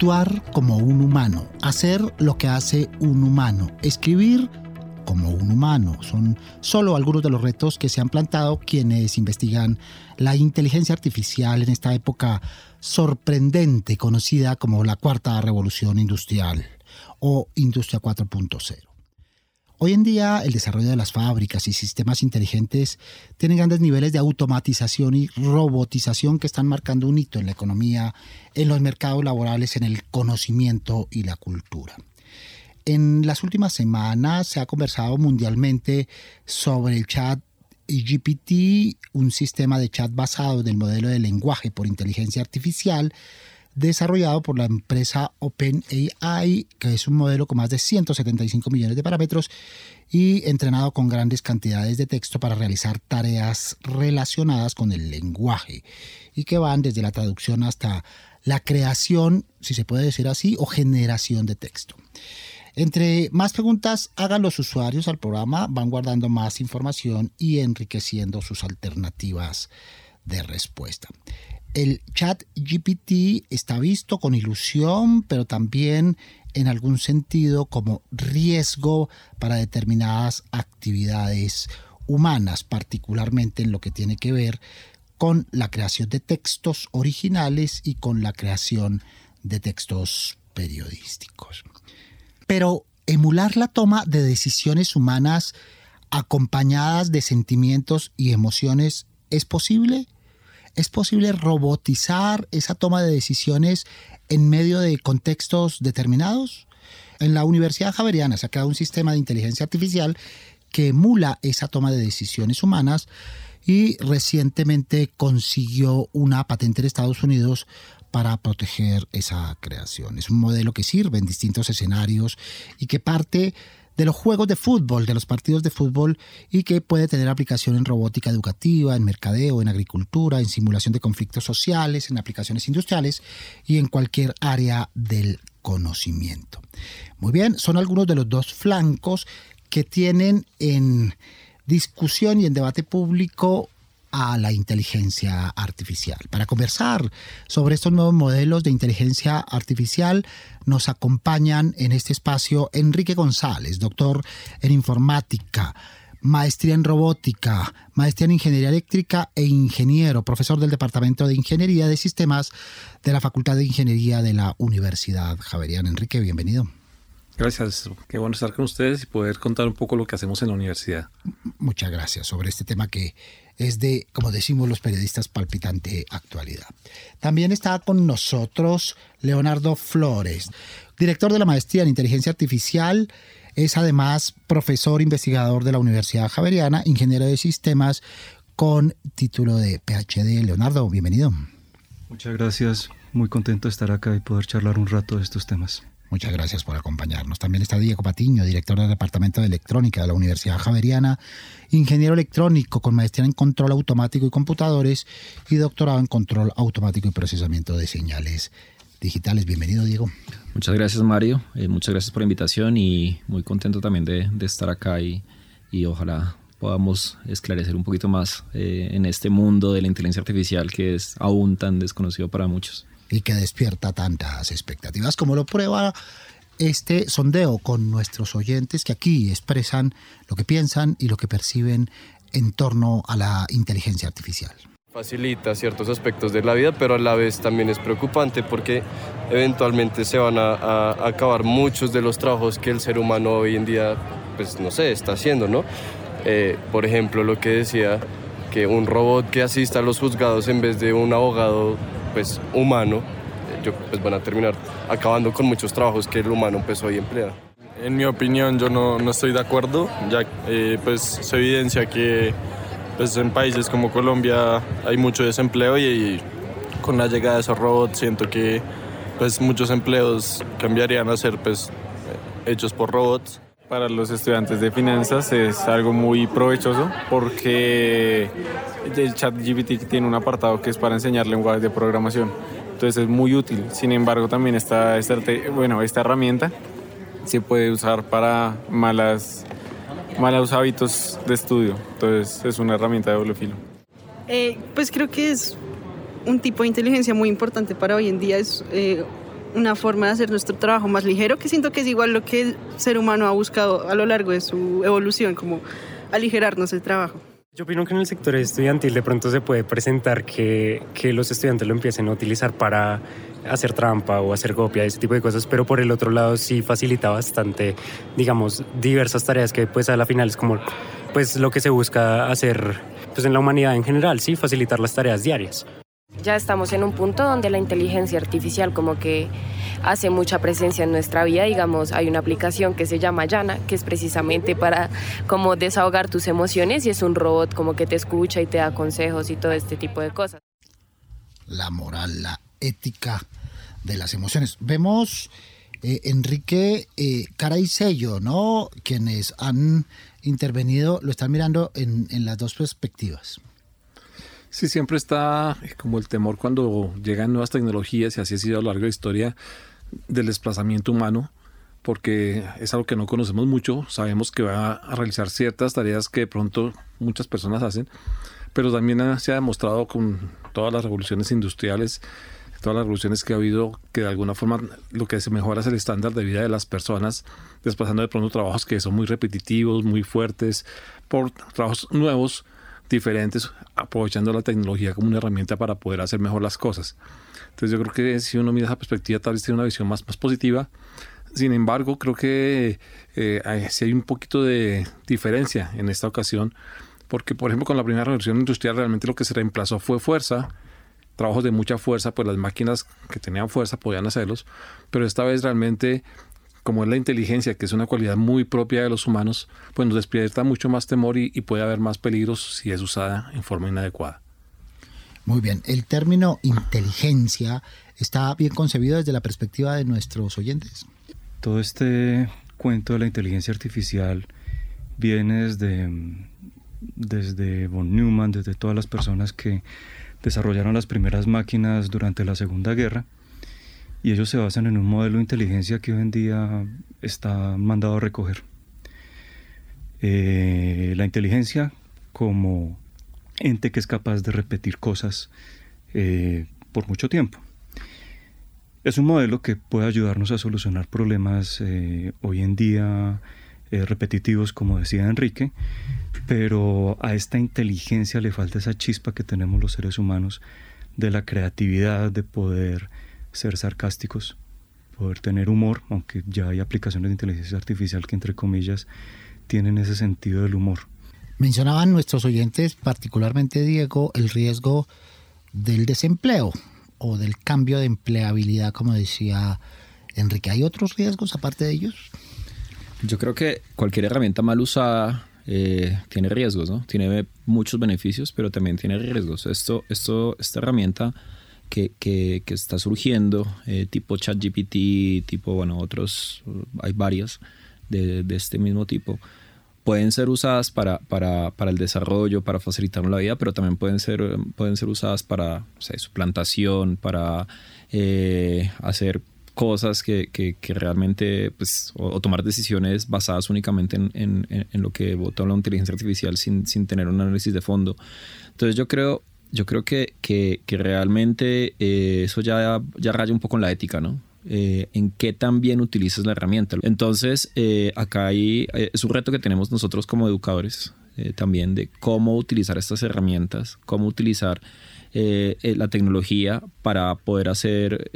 Actuar como un humano, hacer lo que hace un humano, escribir como un humano. Son solo algunos de los retos que se han plantado quienes investigan la inteligencia artificial en esta época sorprendente conocida como la cuarta revolución industrial o industria 4.0. Hoy en día el desarrollo de las fábricas y sistemas inteligentes tiene grandes niveles de automatización y robotización que están marcando un hito en la economía, en los mercados laborales, en el conocimiento y la cultura. En las últimas semanas se ha conversado mundialmente sobre el chat GPT, un sistema de chat basado en el modelo de lenguaje por inteligencia artificial desarrollado por la empresa OpenAI, que es un modelo con más de 175 millones de parámetros y entrenado con grandes cantidades de texto para realizar tareas relacionadas con el lenguaje y que van desde la traducción hasta la creación, si se puede decir así, o generación de texto. Entre más preguntas hagan los usuarios al programa, van guardando más información y enriqueciendo sus alternativas de respuesta. El chat GPT está visto con ilusión, pero también en algún sentido como riesgo para determinadas actividades humanas, particularmente en lo que tiene que ver con la creación de textos originales y con la creación de textos periodísticos. Pero emular la toma de decisiones humanas acompañadas de sentimientos y emociones es posible? ¿Es posible robotizar esa toma de decisiones en medio de contextos determinados? En la Universidad Javeriana se ha creado un sistema de inteligencia artificial que emula esa toma de decisiones humanas y recientemente consiguió una patente en Estados Unidos para proteger esa creación. Es un modelo que sirve en distintos escenarios y que parte de los juegos de fútbol, de los partidos de fútbol y que puede tener aplicación en robótica educativa, en mercadeo, en agricultura, en simulación de conflictos sociales, en aplicaciones industriales y en cualquier área del conocimiento. Muy bien, son algunos de los dos flancos que tienen en discusión y en debate público a la inteligencia artificial. Para conversar sobre estos nuevos modelos de inteligencia artificial nos acompañan en este espacio Enrique González, doctor en informática, maestría en robótica, maestría en ingeniería eléctrica e ingeniero, profesor del Departamento de Ingeniería de Sistemas de la Facultad de Ingeniería de la Universidad Javeriana. Enrique, bienvenido. Gracias, qué bueno estar con ustedes y poder contar un poco lo que hacemos en la universidad. Muchas gracias sobre este tema que es de, como decimos los periodistas, palpitante actualidad. También está con nosotros Leonardo Flores, director de la maestría en inteligencia artificial. Es además profesor investigador de la Universidad Javeriana, ingeniero de sistemas con título de PhD. Leonardo, bienvenido. Muchas gracias, muy contento de estar acá y poder charlar un rato de estos temas. Muchas gracias por acompañarnos. También está Diego Patiño, director del Departamento de Electrónica de la Universidad Javeriana, ingeniero electrónico con maestría en control automático y computadores y doctorado en control automático y procesamiento de señales digitales. Bienvenido, Diego. Muchas gracias, Mario. Eh, muchas gracias por la invitación y muy contento también de, estar acá y, y, ojalá podamos esclarecer un poquito más eh, en este mundo de la inteligencia artificial que es aún tan desconocido para muchos y que despierta tantas expectativas, como lo prueba este sondeo con nuestros oyentes que aquí expresan lo que piensan y lo que perciben en torno a la inteligencia artificial. Facilita ciertos aspectos de la vida, pero a la vez también es preocupante porque eventualmente se van a, acabar muchos de los trabajos que el ser humano hoy en día, pues no sé, está haciendo, ¿no? Eh, por ejemplo, lo que decía que un robot que asista a los juzgados en vez de un abogado pues, humano, yo, pues, van a terminar acabando con muchos trabajos que el humano pues, hoy emplea. En mi opinión, yo no, no estoy de acuerdo, ya eh, pues se evidencia que pues en países como Colombia hay mucho desempleo y, con la llegada de esos robots siento que pues muchos empleos cambiarían a ser pues hechos por robots. Para los estudiantes de finanzas es algo muy provechoso porque el chat GPT tiene un apartado que es para enseñar lenguajes de programación. Entonces es muy útil. Sin embargo, también esta, esta, bueno, esta herramienta se puede usar para malas, malos hábitos de estudio. Entonces es una herramienta de doble filo. Eh, pues creo que es un tipo de inteligencia muy importante para hoy en día. Es eh, una forma de hacer nuestro trabajo más ligero, que siento que es igual lo que el ser humano ha buscado a lo largo de su evolución, como aligerarnos el trabajo. Yo opino que en el sector estudiantil de pronto se puede presentar que, que los estudiantes lo empiecen a utilizar para hacer trampa o hacer copia, ese tipo de cosas, pero por el otro lado sí facilita bastante, digamos, diversas tareas que pues a la final es como pues lo que se busca hacer pues en la humanidad en general, sí, facilitar las tareas diarias. Ya estamos en un punto donde la inteligencia artificial como que hace mucha presencia en nuestra vida. Digamos, hay una aplicación que se llama Yana, que es precisamente para como desahogar tus emociones y es un robot como que te escucha y te da consejos y todo este tipo de cosas. La moral, la ética de las emociones. Vemos, eh, Enrique, eh, cara y sello, ¿no? Quienes han intervenido lo están mirando en, en las dos perspectivas. Sí, siempre está como el temor cuando llegan nuevas tecnologías, y así ha sido a lo largo de la historia, del desplazamiento humano, porque es algo que no conocemos mucho, sabemos que va a realizar ciertas tareas que de pronto muchas personas hacen, pero también se ha demostrado con todas las revoluciones industriales, todas las revoluciones que ha habido, que de alguna forma lo que se mejora es el estándar de vida de las personas, desplazando de pronto trabajos que son muy repetitivos, muy fuertes, por trabajos nuevos diferentes, aprovechando la tecnología como una herramienta para poder hacer mejor las cosas. Entonces yo creo que si uno mira esa perspectiva, tal vez tiene una visión más, más positiva. Sin embargo, creo que eh, hay, sí hay un poquito de diferencia en esta ocasión, porque por ejemplo con la primera revolución industrial realmente lo que se reemplazó fue fuerza, trabajos de mucha fuerza, pues las máquinas que tenían fuerza podían hacerlos, pero esta vez realmente como es la inteligencia, que es una cualidad muy propia de los humanos, pues nos despierta mucho más temor y, puede haber más peligros si es usada en forma inadecuada. Muy bien, el término inteligencia está bien concebido desde la perspectiva de nuestros oyentes. Todo este cuento de la inteligencia artificial viene desde, desde von Neumann, desde todas las personas que desarrollaron las primeras máquinas durante la Segunda Guerra y ellos se basan en un modelo de inteligencia que hoy en día está mandado a recoger. Eh, la inteligencia como ente que es capaz de repetir cosas eh, por mucho tiempo. Es un modelo que puede ayudarnos a solucionar problemas eh, hoy en día repetitivos, como decía Enrique, pero a esta inteligencia le falta esa chispa que tenemos los seres humanos de la creatividad, de poder ser sarcásticos, poder tener humor, aunque ya hay aplicaciones de inteligencia artificial que entre comillas tienen ese sentido del humor. Mencionaban nuestros oyentes, particularmente Diego, el riesgo del desempleo o del cambio de empleabilidad, como decía Enrique. ¿Hay otros riesgos aparte de ellos? Yo creo que cualquier herramienta mal usada eh, tiene riesgos, ¿no? Tiene muchos beneficios, pero también tiene riesgos. Esto, esto, esta herramienta que, que, está surgiendo, eh, tipo ChatGPT, tipo, bueno, otros, hay varias de, de, este mismo tipo, pueden ser usadas para, para, para el desarrollo, para facilitar la vida, pero también pueden ser, pueden ser usadas para suplantación, para eh, hacer cosas que, que, que, realmente, pues, o, tomar decisiones basadas únicamente en, en, en, lo que vota la inteligencia artificial sin, sin tener un análisis de fondo. Entonces yo creo, yo creo que, que, realmente eh, eso ya, ya raya un poco en la ética, ¿no? Eh, en qué tan bien utilizas la herramienta. Entonces, eh, acá hay, es un reto que tenemos nosotros como educadores también de cómo utilizar estas herramientas, cómo utilizar la tecnología para poder hacer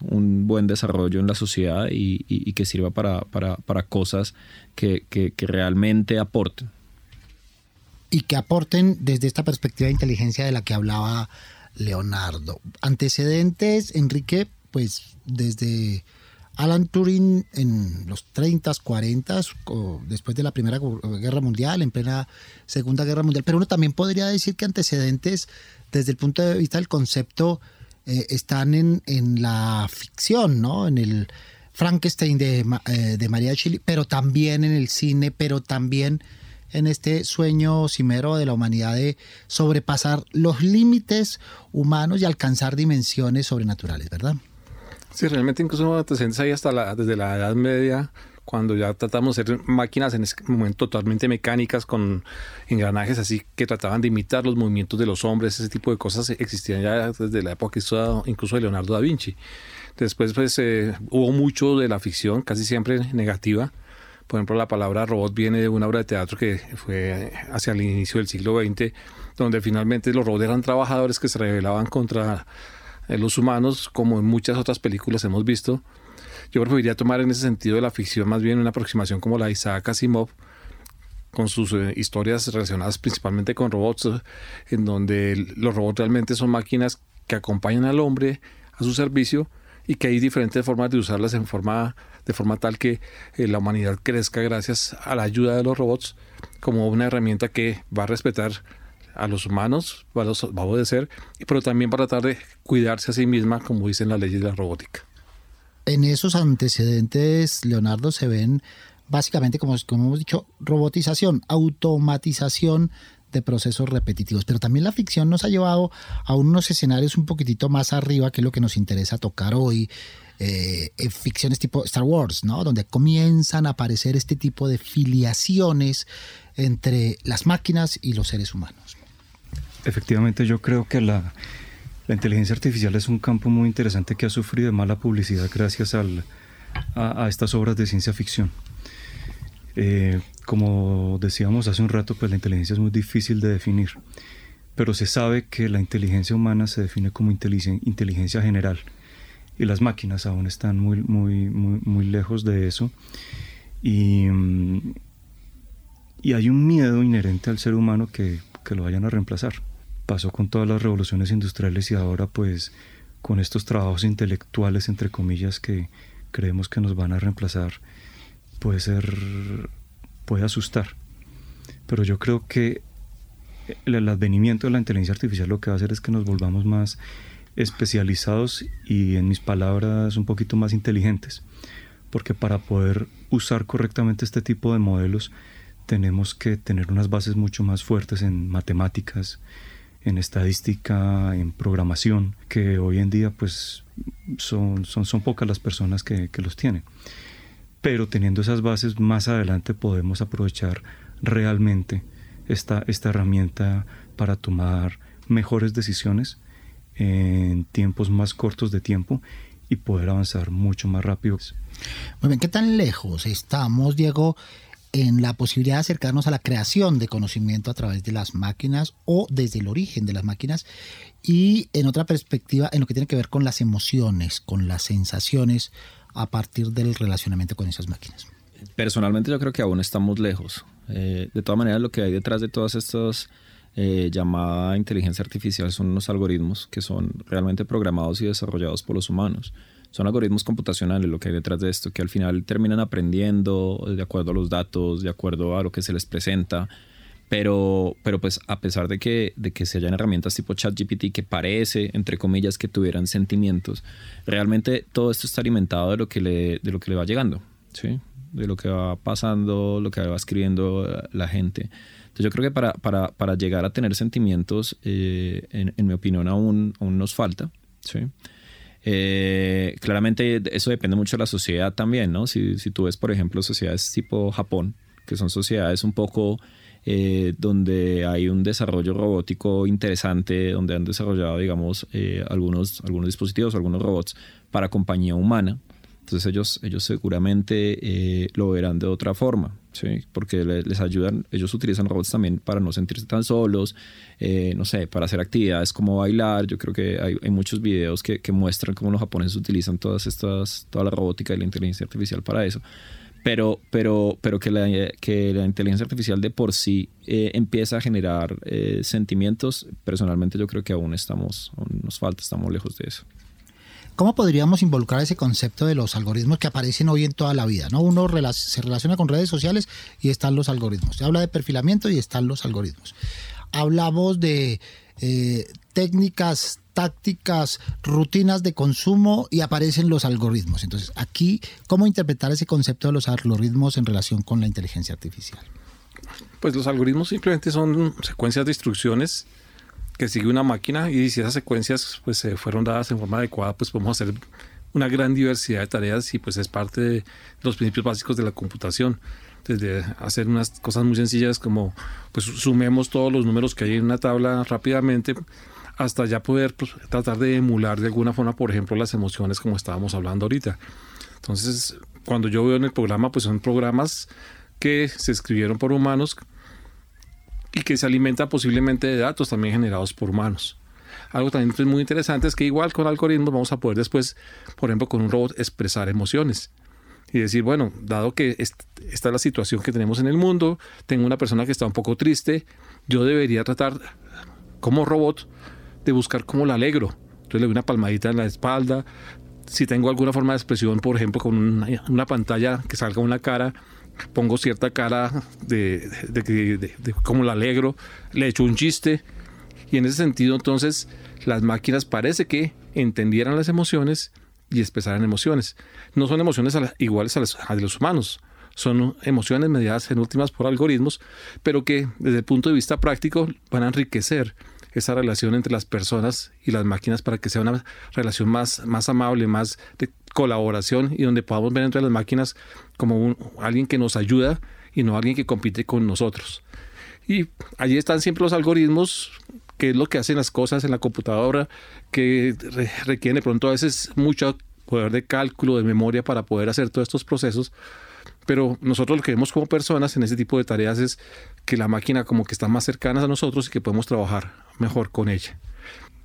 un buen desarrollo en la sociedad y, y, que sirva para, para, para cosas que, que realmente aporten y que aporten desde esta perspectiva de inteligencia de la que hablaba Leonardo. Antecedentes, Enrique, pues desde Alan Turing en los 30, 40, después de la Primera Guerra Mundial, en plena Segunda Guerra Mundial, pero uno también podría decir que antecedentes desde el punto de vista del concepto eh, están en, en, la ficción, ¿no? En el Frankenstein de, eh, de María Chile, pero también en el cine, pero también en este sueño cimero de la humanidad de sobrepasar los límites humanos y alcanzar dimensiones sobrenaturales, ¿verdad? Sí, realmente incluso antecedentes ahí hasta desde la Edad Media, cuando ya tratamos de hacer máquinas en ese momento totalmente mecánicas con engranajes así que trataban de imitar los movimientos de los hombres, ese tipo de cosas existían ya desde la época incluso de Leonardo da Vinci. Después pues eh, hubo mucho de la ficción, casi siempre negativa. Por ejemplo, la palabra robot viene de una obra de teatro que fue hacia el inicio del siglo XX, donde finalmente los robots eran trabajadores que se rebelaban contra eh, los humanos, como en muchas otras películas hemos visto. Yo preferiría tomar en ese sentido de la ficción más bien una aproximación como la de Isaac Asimov, con sus eh, historias relacionadas principalmente con robots, en donde los robots realmente son máquinas que acompañan al hombre a su servicio y que hay diferentes formas de usarlas en forma, de forma tal que eh, la humanidad crezca gracias a la ayuda de los robots como una herramienta que va a respetar a los humanos, va a, obedecer, pero también para tratar de cuidarse a sí misma, como dicen las leyes de la robótica. En esos antecedentes, Leonardo, se ven básicamente, como, como hemos dicho, robotización, automatización de procesos repetitivos. Pero también la ficción nos ha llevado a unos escenarios un poquitito más arriba, que es lo que nos interesa tocar hoy. Eh, en ficciones tipo Star Wars, ¿no? Donde comienzan a aparecer este tipo de filiaciones entre las máquinas y los seres humanos. Efectivamente, yo creo que la, inteligencia artificial es un campo muy interesante que ha sufrido mala publicidad gracias a, estas obras de ciencia ficción. Eh, como decíamos hace un rato, pues la inteligencia es muy difícil de definir, pero se sabe que la inteligencia humana se define como inteligencia general y las máquinas aún están muy, muy, muy, muy lejos de eso. Y, mm, y hay un miedo inherente al ser humano que, que lo vayan a reemplazar pasó con todas las revoluciones industriales y ahora pues con estos trabajos intelectuales, entre comillas, que creemos que nos van a reemplazar, puede ser, puede asustar. Pero yo creo que el advenimiento de la inteligencia artificial lo que va a hacer es que nos volvamos más especializados y en mis palabras un poquito más inteligentes. Porque para poder usar correctamente este tipo de modelos tenemos que tener unas bases mucho más fuertes en matemáticas, en estadística, en programación, que hoy en día pues son, son, son pocas las personas que, que los tienen. Pero teniendo esas bases, más adelante podemos aprovechar realmente esta, esta herramienta para tomar mejores decisiones en tiempos más cortos de tiempo y poder avanzar mucho más rápido. Muy bien, ¿qué tan lejos estamos, Diego, en la posibilidad de acercarnos a la creación de conocimiento a través de las máquinas o desde el origen de las máquinas y en otra perspectiva en lo que tiene que ver con las emociones, con las sensaciones a partir del relacionamiento con esas máquinas. Personalmente yo creo que aún estamos lejos. Eh, de todas maneras lo que hay detrás de todas estas eh, llamada inteligencia artificial son unos algoritmos que son realmente programados y desarrollados por los humanos son algoritmos computacionales lo que hay detrás de esto, que al final terminan aprendiendo de acuerdo a los datos, de acuerdo a lo que se les presenta. Pero, pero pues a pesar de que, de que se hayan herramientas tipo ChatGPT que parece, entre comillas, que tuvieran sentimientos, realmente todo esto está alimentado de lo que le, de lo que le va llegando, ¿sí? de lo que va pasando, lo que va escribiendo la gente. Yo creo que para, para, para llegar a tener sentimientos, eh, en, en, mi opinión, aún, aún nos falta. ¿sí? Eh, claramente eso depende mucho de la sociedad también, ¿no? Si, si, tú ves, por ejemplo, sociedades tipo Japón, que son sociedades un poco eh, donde hay un desarrollo robótico interesante, donde han desarrollado, digamos, algunos, algunos dispositivos, algunos robots para compañía humana. Entonces ellos, ellos seguramente eh, lo verán de otra forma, ¿sí? porque les ayudan, ellos utilizan robots también para no sentirse tan solos, eh, no sé, para hacer actividades como bailar. Yo creo que hay, hay muchos videos que, que, muestran cómo los japoneses utilizan todas estas, toda la robótica y la inteligencia artificial para eso. Pero, pero, pero que, la, que la inteligencia artificial de por sí eh, empieza a generar sentimientos, personalmente yo creo que aún estamos, aún nos falta, estamos lejos de eso. ¿Cómo podríamos involucrar ese concepto de los algoritmos que aparecen hoy en toda la vida? ¿no? Uno se relaciona con redes sociales y están los algoritmos. Se habla de perfilamiento y están los algoritmos. Hablamos de eh, técnicas, tácticas, rutinas de consumo y aparecen los algoritmos. Entonces, aquí, ¿cómo interpretar ese concepto de los algoritmos en relación con la inteligencia artificial? Pues los algoritmos simplemente son secuencias de instrucciones que sigue una máquina y si esas secuencias pues se fueron dadas en forma adecuada, pues podemos hacer una gran diversidad de tareas y pues es parte de los principios básicos de la computación. Desde hacer unas cosas muy sencillas como pues sumemos todos los números que hay en una tabla rápidamente hasta ya poder pues, tratar de emular de alguna forma, por ejemplo, las emociones como estábamos hablando ahorita. Entonces, cuando yo veo en el programa, pues son programas que se escribieron por humanos y que se alimenta posiblemente de datos también generados por humanos. Algo también muy interesante es que igual con algoritmos vamos a poder después, por ejemplo, con un robot expresar emociones y decir, bueno, dado que esta es la situación que tenemos en el mundo, tengo una persona que está un poco triste, yo debería tratar como robot de buscar cómo la alegro. Entonces le doy una palmadita en la espalda. Si tengo alguna forma de expresión, por ejemplo, con una, una pantalla que salga una cara, pongo cierta cara de, de, cómo la alegro, le echo un chiste. Y en ese sentido, entonces, las máquinas parece que entendieran las emociones y expresaran emociones. No son emociones iguales a las, de los humanos, son emociones mediadas en últimas por algoritmos, pero que desde el punto de vista práctico van a enriquecer esa relación entre las personas y las máquinas para que sea una relación más, más amable, más de colaboración y donde podamos ver entre las máquinas como alguien que nos ayuda y no alguien que compite con nosotros. Y allí están siempre los algoritmos, que es lo que hacen las cosas en la computadora, que requieren de pronto a veces mucho poder de cálculo, de memoria para poder hacer todos estos procesos. Pero nosotros lo que vemos como personas en ese tipo de tareas es que la máquina como que está más cercana a nosotros y que podemos trabajar mejor con ella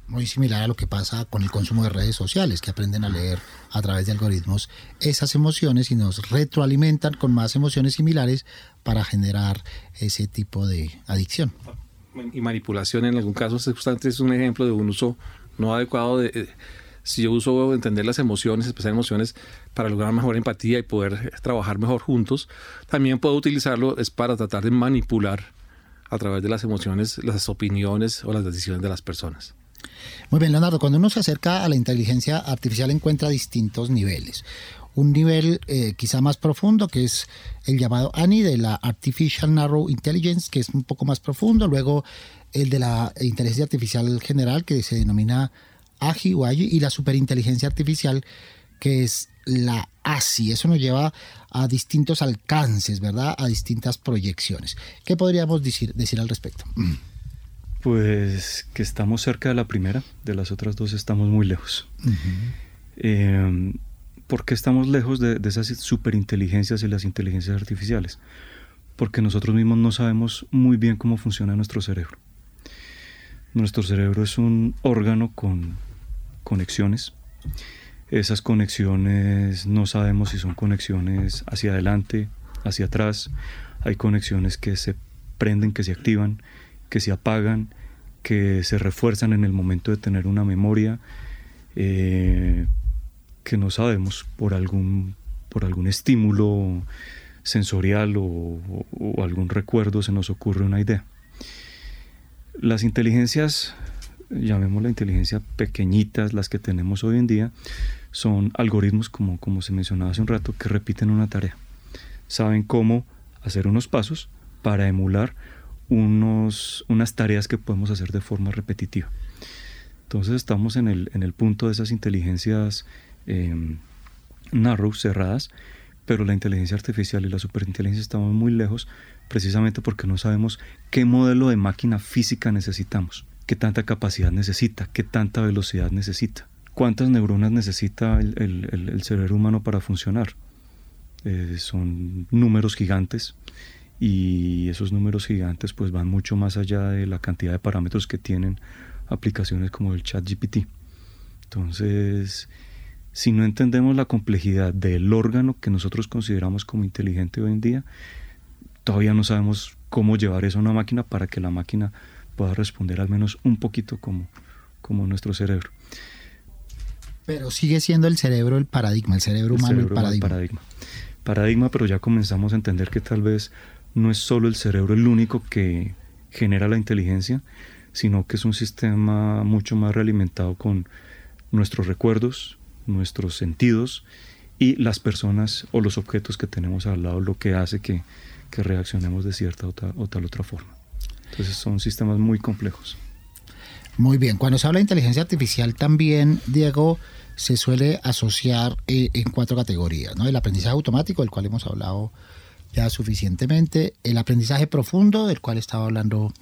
muy similar a lo que pasa con el consumo de redes sociales, que aprenden a leer a través de algoritmos esas emociones y nos retroalimentan con más emociones similares para generar ese tipo de adicción. Y manipulación en algún caso justamente es un ejemplo de un uso no adecuado de... Eh, si yo uso entender las emociones, expresar emociones para lograr mejor empatía y poder trabajar mejor juntos, también puedo utilizarlo es para tratar de manipular a través de las emociones las opiniones o las decisiones de las personas. Muy bien, Leonardo, cuando uno se acerca a la inteligencia artificial encuentra distintos niveles. Un nivel eh, quizá más profundo, que es el llamado ANI de la Artificial Narrow Intelligence, que es un poco más profundo. Luego el de la inteligencia artificial general, que se denomina AGI o AGI, y la superinteligencia artificial, que es la ASI. Eso nos lleva a distintos alcances, ¿verdad? A distintas proyecciones. ¿Qué podríamos decir, decir al respecto? Pues que estamos cerca de la primera, de las otras dos estamos muy lejos. Em, ¿Por qué estamos lejos de, esas superinteligencias y las inteligencias artificiales? Porque nosotros mismos no sabemos muy bien cómo funciona nuestro cerebro. Nuestro cerebro es un órgano con conexiones. Esas conexiones no sabemos si son conexiones hacia adelante, hacia atrás. Hay conexiones que se prenden, que se activan que se apagan, que se refuerzan en el momento de tener una memoria, eh, que no sabemos por algún, por algún estímulo sensorial o, algún recuerdo se nos ocurre una idea. Las inteligencias, llamémosla inteligencia pequeñitas, las que tenemos hoy en día, son algoritmos, como, como se mencionaba hace un rato, que repiten una tarea. Saben cómo hacer unos pasos para emular unos, unas tareas que podemos hacer de forma repetitiva. Entonces estamos en el, en el punto de esas inteligencias em, narrow, cerradas, pero la inteligencia artificial y la superinteligencia estamos muy lejos precisamente porque no sabemos qué modelo de máquina física necesitamos, qué tanta capacidad necesita, qué tanta velocidad necesita, cuántas neuronas necesita el, el, el cerebro humano para funcionar. Eh, son números gigantes y esos números gigantes pues van mucho más allá de la cantidad de parámetros que tienen aplicaciones como el chat GPT. Entonces, si no entendemos la complejidad del órgano que nosotros consideramos como inteligente hoy en día, todavía no sabemos cómo llevar eso a una máquina para que la máquina pueda responder al menos un poquito como, como nuestro cerebro. Pero sigue siendo el cerebro el paradigma, el cerebro humano el, paradigma. paradigma. Paradigma, pero ya comenzamos a entender que tal vez no es solo el cerebro el único que genera la inteligencia, sino que es un sistema mucho más realimentado con nuestros recuerdos, nuestros sentidos y las personas o los objetos que tenemos al lado, lo que hace que, reaccionemos de cierta o tal, otra forma. Entonces son sistemas muy complejos. Muy bien, cuando se habla de inteligencia artificial también, Diego, se suele asociar eh, en cuatro categorías, ¿no? El aprendizaje automático, del cual hemos hablado ya suficientemente, el aprendizaje profundo, del cual estaba hablando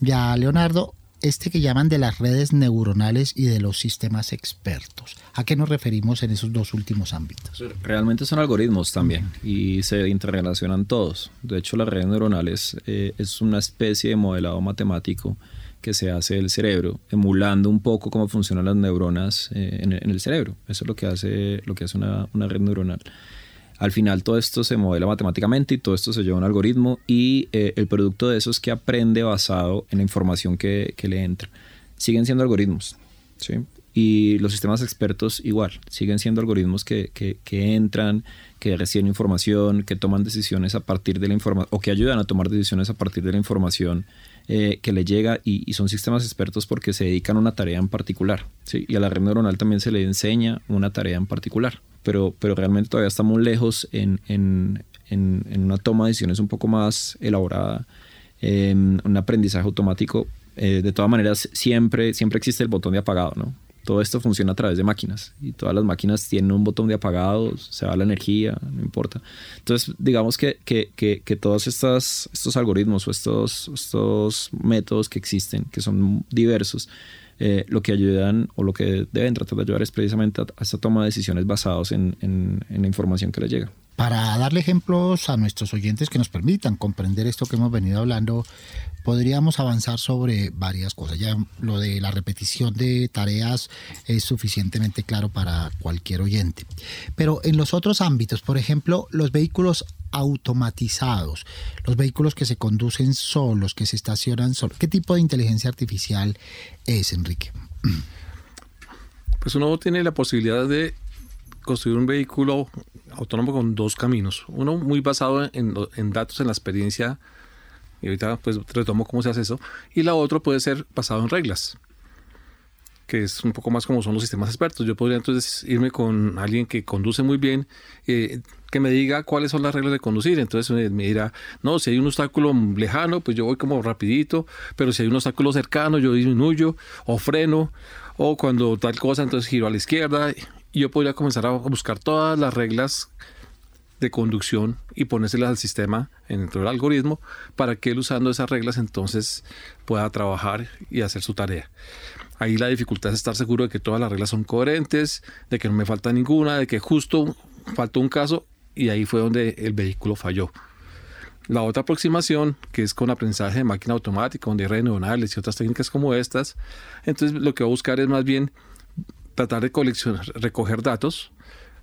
ya Leonardo, este que llaman de las redes neuronales y de los sistemas expertos. ¿A qué nos referimos en esos dos últimos ámbitos? Realmente son algoritmos también y se interrelacionan todos. De hecho, las redes neuronales eh, es una especie de modelado matemático que se hace del cerebro, emulando un poco cómo funcionan las neuronas eh, en, el cerebro. Eso es lo que hace, lo que hace una, una red neuronal. Al final todo esto se modela matemáticamente y todo esto se lleva a un algoritmo y eh, el producto de eso es que aprende basado en la información que, que le entra. Siguen siendo algoritmos, ¿sí? Y los sistemas expertos igual, siguen siendo algoritmos que, que, entran, que reciben información, que toman decisiones a partir de la información, o que ayudan a tomar decisiones a partir de la información eh, que le llega y, son sistemas expertos porque se dedican a una tarea en particular. ¿sí? Y a la red neuronal también se le enseña una tarea en particular pero, pero realmente todavía estamos lejos en, en, en, una toma de decisiones un poco más elaborada, en un aprendizaje automático. Eh, de todas maneras, siempre, siempre existe el botón de apagado, ¿no? Todo esto funciona a través de máquinas y todas las máquinas tienen un botón de apagado, se va la energía, no importa. Entonces, digamos que, que, que, que todos estos, estos algoritmos o estos, estos métodos que existen, que son diversos, eh, lo que ayudan o lo que deben tratar de ayudar es precisamente a, esta toma de decisiones basados en, en, la información que les llega. Para darle ejemplos a nuestros oyentes que nos permitan comprender esto que hemos venido hablando, podríamos avanzar sobre varias cosas. Ya lo de la repetición de tareas es suficientemente claro para cualquier oyente. Pero en los otros ámbitos, por ejemplo, los vehículos automatizados, los vehículos que se conducen solos, que se estacionan solos. ¿Qué tipo de inteligencia artificial es, Enrique? Pues uno tiene la posibilidad de construir un vehículo autónomo con dos caminos. Uno muy basado en, en datos, en la experiencia, y ahorita pues retomo cómo se hace eso, y la otra puede ser basado en reglas que es un poco más como son los sistemas expertos. Yo podría entonces irme con alguien que conduce muy bien, eh, que me diga cuáles son las reglas de conducir. Entonces me, dirá, no, si hay un obstáculo lejano, pues yo voy como rapidito, pero si hay un obstáculo cercano, yo disminuyo o freno, o cuando tal cosa, entonces giro a la izquierda. Yo podría comenzar a buscar todas las reglas de conducción y ponérselas al sistema dentro del algoritmo para que él usando esas reglas entonces pueda trabajar y hacer su tarea. Ahí la dificultad es estar seguro de que todas las reglas son coherentes, de que no me falta ninguna, de que justo faltó un caso y ahí fue donde el vehículo falló. La otra aproximación, que es con aprendizaje de máquina automática, donde hay redes neuronales y otras técnicas como estas, entonces lo que va a buscar es más bien tratar de coleccionar, recoger datos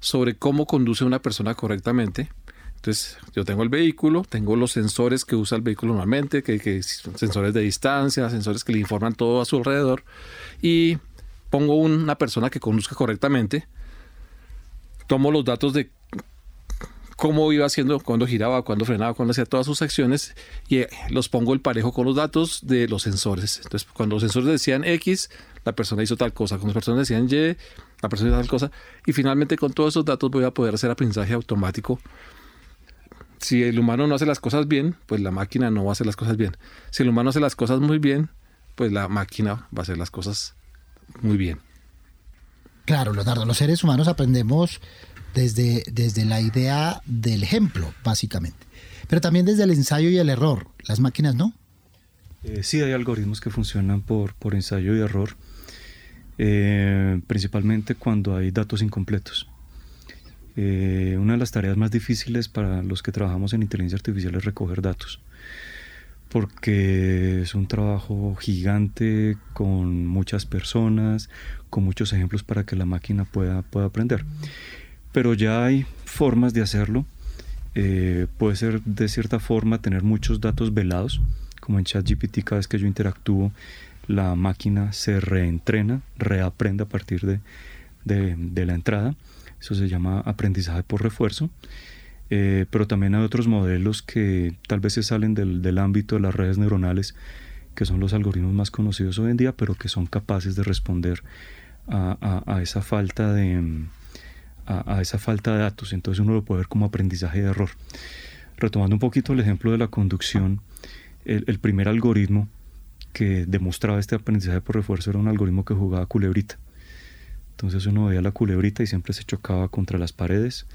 sobre cómo conduce una persona correctamente. Entonces, yo tengo el vehículo, tengo los sensores que usa el vehículo normalmente, que, que son sensores de distancia, sensores que le informan todo a su alrededor, y pongo una persona que conduzca correctamente, tomo los datos de cómo iba haciendo, cuando giraba, cuando frenaba, cuando hacía todas sus acciones y eh, los pongo el parejo con los datos de los sensores. Entonces, cuando los sensores decían X, la persona hizo tal cosa, cuando las personas decían Y, la persona hizo tal cosa y finalmente con todos esos datos voy a poder hacer aprendizaje automático si el humano no hace las cosas bien, pues la máquina no va a hacer las cosas bien. Si el humano hace las cosas muy bien, pues la máquina va a hacer las cosas muy bien. Claro, Leonardo, los seres humanos aprendemos desde, desde la idea del ejemplo, básicamente. Pero también desde el ensayo y el error. Las máquinas no. Eh, sí, hay algoritmos que funcionan por, por ensayo y error, eh, principalmente cuando hay datos incompletos. Eh, una de las tareas más difíciles para los que trabajamos en inteligencia artificial es recoger datos, porque es un trabajo gigante con muchas personas, con muchos ejemplos para que la máquina pueda, pueda aprender. Pero ya hay formas de hacerlo. Eh, puede ser de cierta forma tener muchos datos velados, como en ChatGPT cada vez que yo interactúo, la máquina se reentrena, reaprende a partir de de, la entrada. Eso se llama aprendizaje por refuerzo. Eh, pero también hay otros modelos que tal vez se salen del, ámbito de las redes neuronales, que son los algoritmos más conocidos hoy en día, pero que son capaces de responder a, esa falta de a, esa falta de datos. Entonces uno lo puede ver como aprendizaje de error. Retomando un poquito el ejemplo de la conducción, el, primer algoritmo que demostraba este aprendizaje por refuerzo era un algoritmo que jugaba culebrita. Entonces uno veía la culebrita y siempre se chocaba contra las paredes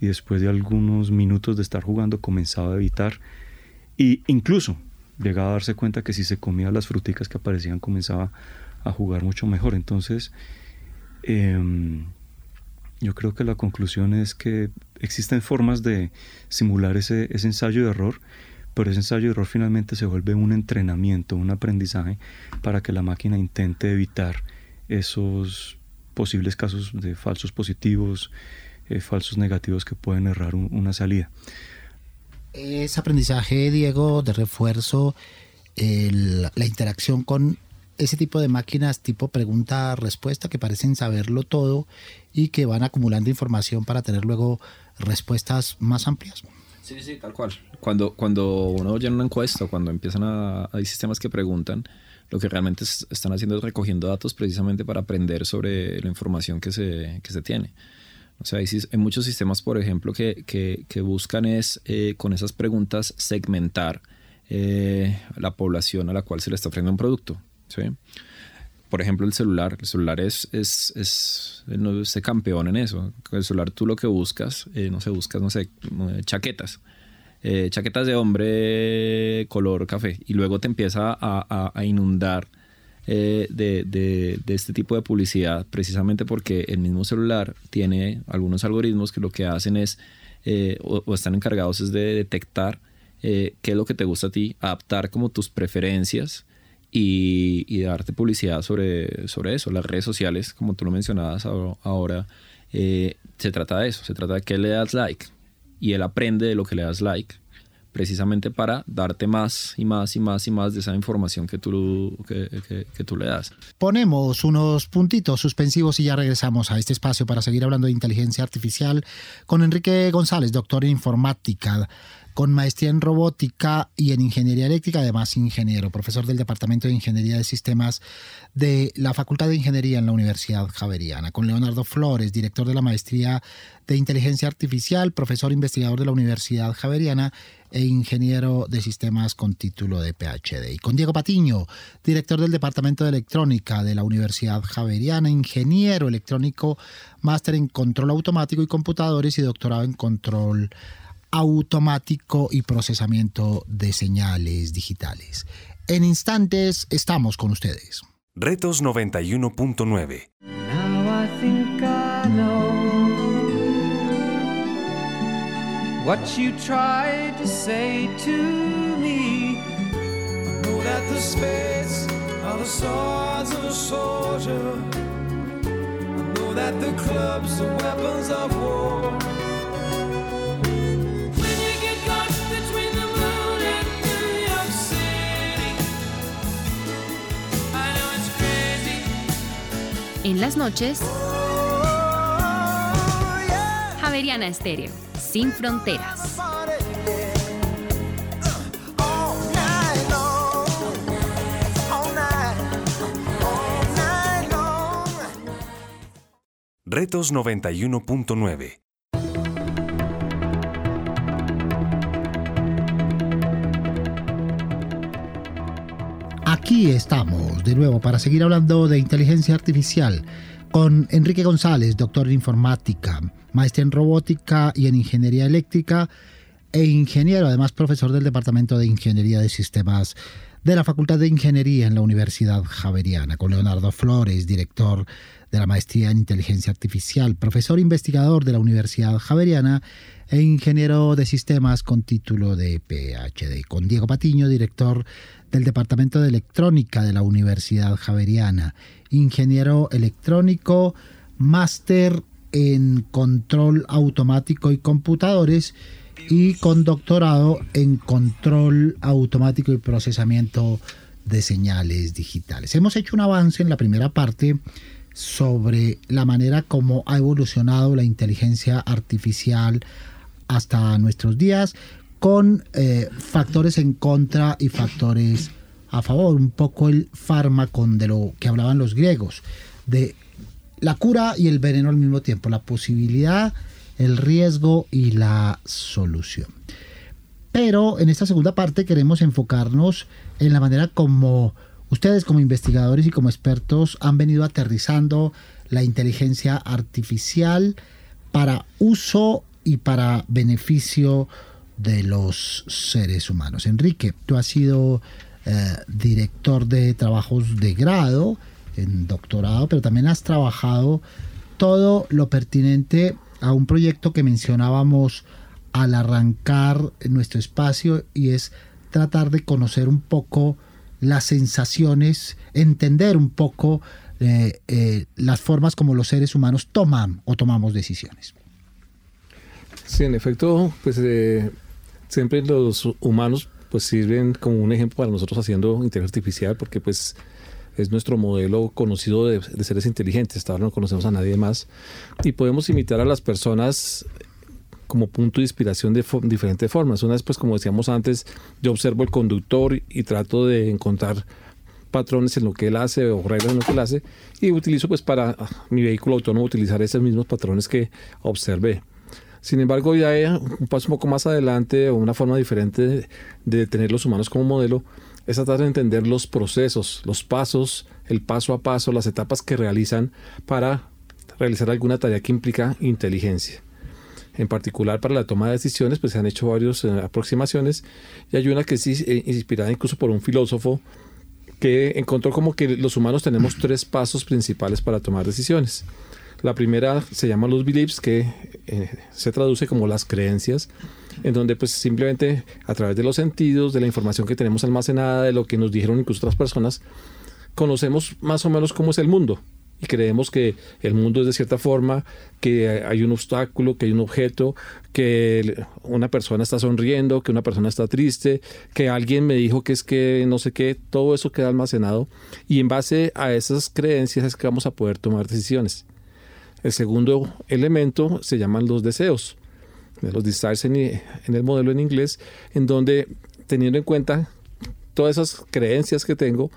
y después de algunos minutos de estar jugando comenzaba a evitar y incluso llegaba a darse cuenta que si se comía las fruticas que aparecían comenzaba a jugar mucho mejor. Entonces em, yo creo que la conclusión es que existen formas de simular ese, ensayo de error pero ese ensayo de error finalmente se vuelve un entrenamiento, un aprendizaje para que la máquina intente evitar esos posibles casos de falsos positivos, eh, falsos negativos que pueden errar una salida. Ese aprendizaje, Diego, de refuerzo, la interacción con ese tipo de máquinas tipo pregunta-respuesta que parecen saberlo todo y que van acumulando información para tener luego respuestas más amplias. Sí, sí, tal cual. Cuando, cuando uno llena una encuesta, cuando empiezan a, hay sistemas que preguntan, lo que realmente están haciendo es recogiendo datos precisamente para aprender sobre la información que se, que se tiene. O sea, hay, muchos sistemas, por ejemplo, que, que, que buscan es, eh, con esas preguntas, segmentar eh, la población a la cual se le está ofreciendo un producto. ¿Sí? por ejemplo, el celular. El celular es, es, es, es campeón en eso. El celular tú lo que buscas, eh, no sé, buscas, no sé, chaquetas. Eh, chaquetas de hombre color café. Y luego te empieza a, a, inundar eh, de, de, este tipo de publicidad, precisamente porque el mismo celular tiene algunos algoritmos que lo que hacen es, o, o, están encargados es de detectar qué es lo que te gusta a ti, adaptar como tus preferencias y, darte publicidad sobre, sobre eso. Las redes sociales, como tú lo mencionabas ahora, eh, se trata de eso, se trata de que le das like y él aprende de lo que le das like precisamente para darte más y más y más y más de esa información que tú, que, que, tú le das. Ponemos unos puntitos suspensivos y ya regresamos a este espacio para seguir hablando de inteligencia artificial con Enrique González, doctor en informática con maestría en robótica y en ingeniería eléctrica, además ingeniero, profesor del Departamento de Ingeniería de Sistemas de la Facultad de Ingeniería en la Universidad Javeriana, con Leonardo Flores, director de la maestría de inteligencia artificial, profesor investigador de la Universidad Javeriana e ingeniero de sistemas con título de PhD. Y con Diego Patiño, director del Departamento de Electrónica de la Universidad Javeriana, ingeniero electrónico, máster en control automático y computadores y doctorado en control automático y procesamiento de señales digitales. En instantes estamos con ustedes. Retos 91.9 What you tried to say to me. I know that the space are the swords of a soldier. I know that the clubs are weapons of war. En las noches, Javeriana Estéreo, sin fronteras. Retos 91.9 Aquí estamos de nuevo para seguir hablando de inteligencia artificial con Enrique González, doctor en informática, maestro en robótica y en ingeniería eléctrica e ingeniero, además profesor del Departamento de Ingeniería de Sistemas de la Facultad de Ingeniería en la Universidad Javeriana, con Leonardo Flores, director de la maestría en inteligencia artificial, profesor investigador de la Universidad Javeriana e ingeniero de sistemas con título de PhD, con Diego Patiño, director del Departamento de Electrónica de la Universidad Javeriana, ingeniero electrónico, máster en control automático y computadores y con doctorado en control automático y procesamiento de señales digitales. Hemos hecho un avance en la primera parte sobre la manera como ha evolucionado la inteligencia artificial hasta nuestros días, con eh, factores en contra y factores a favor, un poco el fármaco de lo que hablaban los griegos, de la cura y el veneno al mismo tiempo, la posibilidad, el riesgo y la solución. Pero en esta segunda parte queremos enfocarnos en la manera como ustedes como investigadores y como expertos han venido aterrizando la inteligencia artificial para uso y para beneficio de los seres humanos. Enrique, tú has sido eh, director de trabajos de grado, en doctorado, pero también has trabajado todo lo pertinente a un proyecto que mencionábamos al arrancar nuestro espacio y es tratar de conocer un poco las sensaciones, entender un poco eh, eh, las formas como los seres humanos toman o tomamos decisiones. Sí, en efecto, pues siempre los humanos pues sirven como un ejemplo para nosotros haciendo inteligencia artificial porque pues es nuestro modelo conocido de, seres inteligentes, hasta ahora no conocemos a nadie más y podemos imitar a las personas como punto de inspiración de diferentes formas. Una vez, pues como decíamos antes, yo observo el conductor y, trato de encontrar patrones en lo que él hace o reglas en lo que él hace y utilizo pues para mi vehículo autónomo utilizar esos mismos patrones que observé. Sin embargo, ya hay un paso un poco más adelante una forma diferente de, tener los humanos como modelo es tratar de entender los procesos, los pasos, el paso a paso, las etapas que realizan para realizar alguna tarea que implica inteligencia. En particular para la toma de decisiones, pues se han hecho varias eh, aproximaciones y hay una que es eh, inspirada incluso por un filósofo que encontró como que los humanos tenemos tres pasos principales para tomar decisiones. La primera se llama los beliefs, que eh, se traduce como las creencias, en donde pues simplemente a través de los sentidos, de la información que tenemos almacenada, de lo que nos dijeron incluso otras personas, conocemos más o menos cómo es el mundo y creemos que el mundo es de cierta forma, que hay un obstáculo, que hay un objeto, que una persona está sonriendo, que una persona está triste, que alguien me dijo que es que no sé qué, todo eso queda almacenado y en base a esas creencias es que vamos a poder tomar decisiones. El segundo elemento se llaman los deseos, los desires en, el modelo en inglés, en donde teniendo en cuenta todas esas creencias que tengo,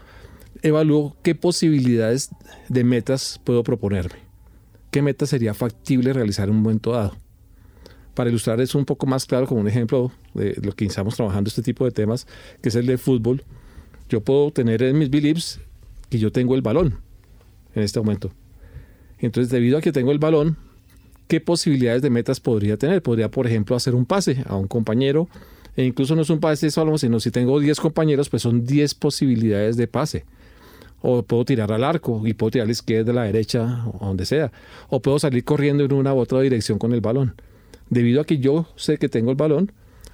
evalúo qué posibilidades de metas puedo proponerme. ¿Qué meta sería factible realizar en un momento dado? Para ilustrar eso un poco más claro, como un ejemplo de lo que estamos trabajando este tipo de temas, que es el de fútbol, yo puedo tener en mis beliefs que yo tengo el balón en este momento. Entonces, debido a que tengo el balón, ¿qué posibilidades de metas podría tener? Podría, por ejemplo, hacer un pase a un compañero, e incluso no es un pase solo, sino si tengo 10 compañeros, pues son 10 posibilidades de pase. O puedo tirar al arco y puedo tirar a la izquierda, a la derecha, o donde sea. O puedo salir corriendo en una u otra dirección con el balón. Debido a que yo sé que tengo el balón,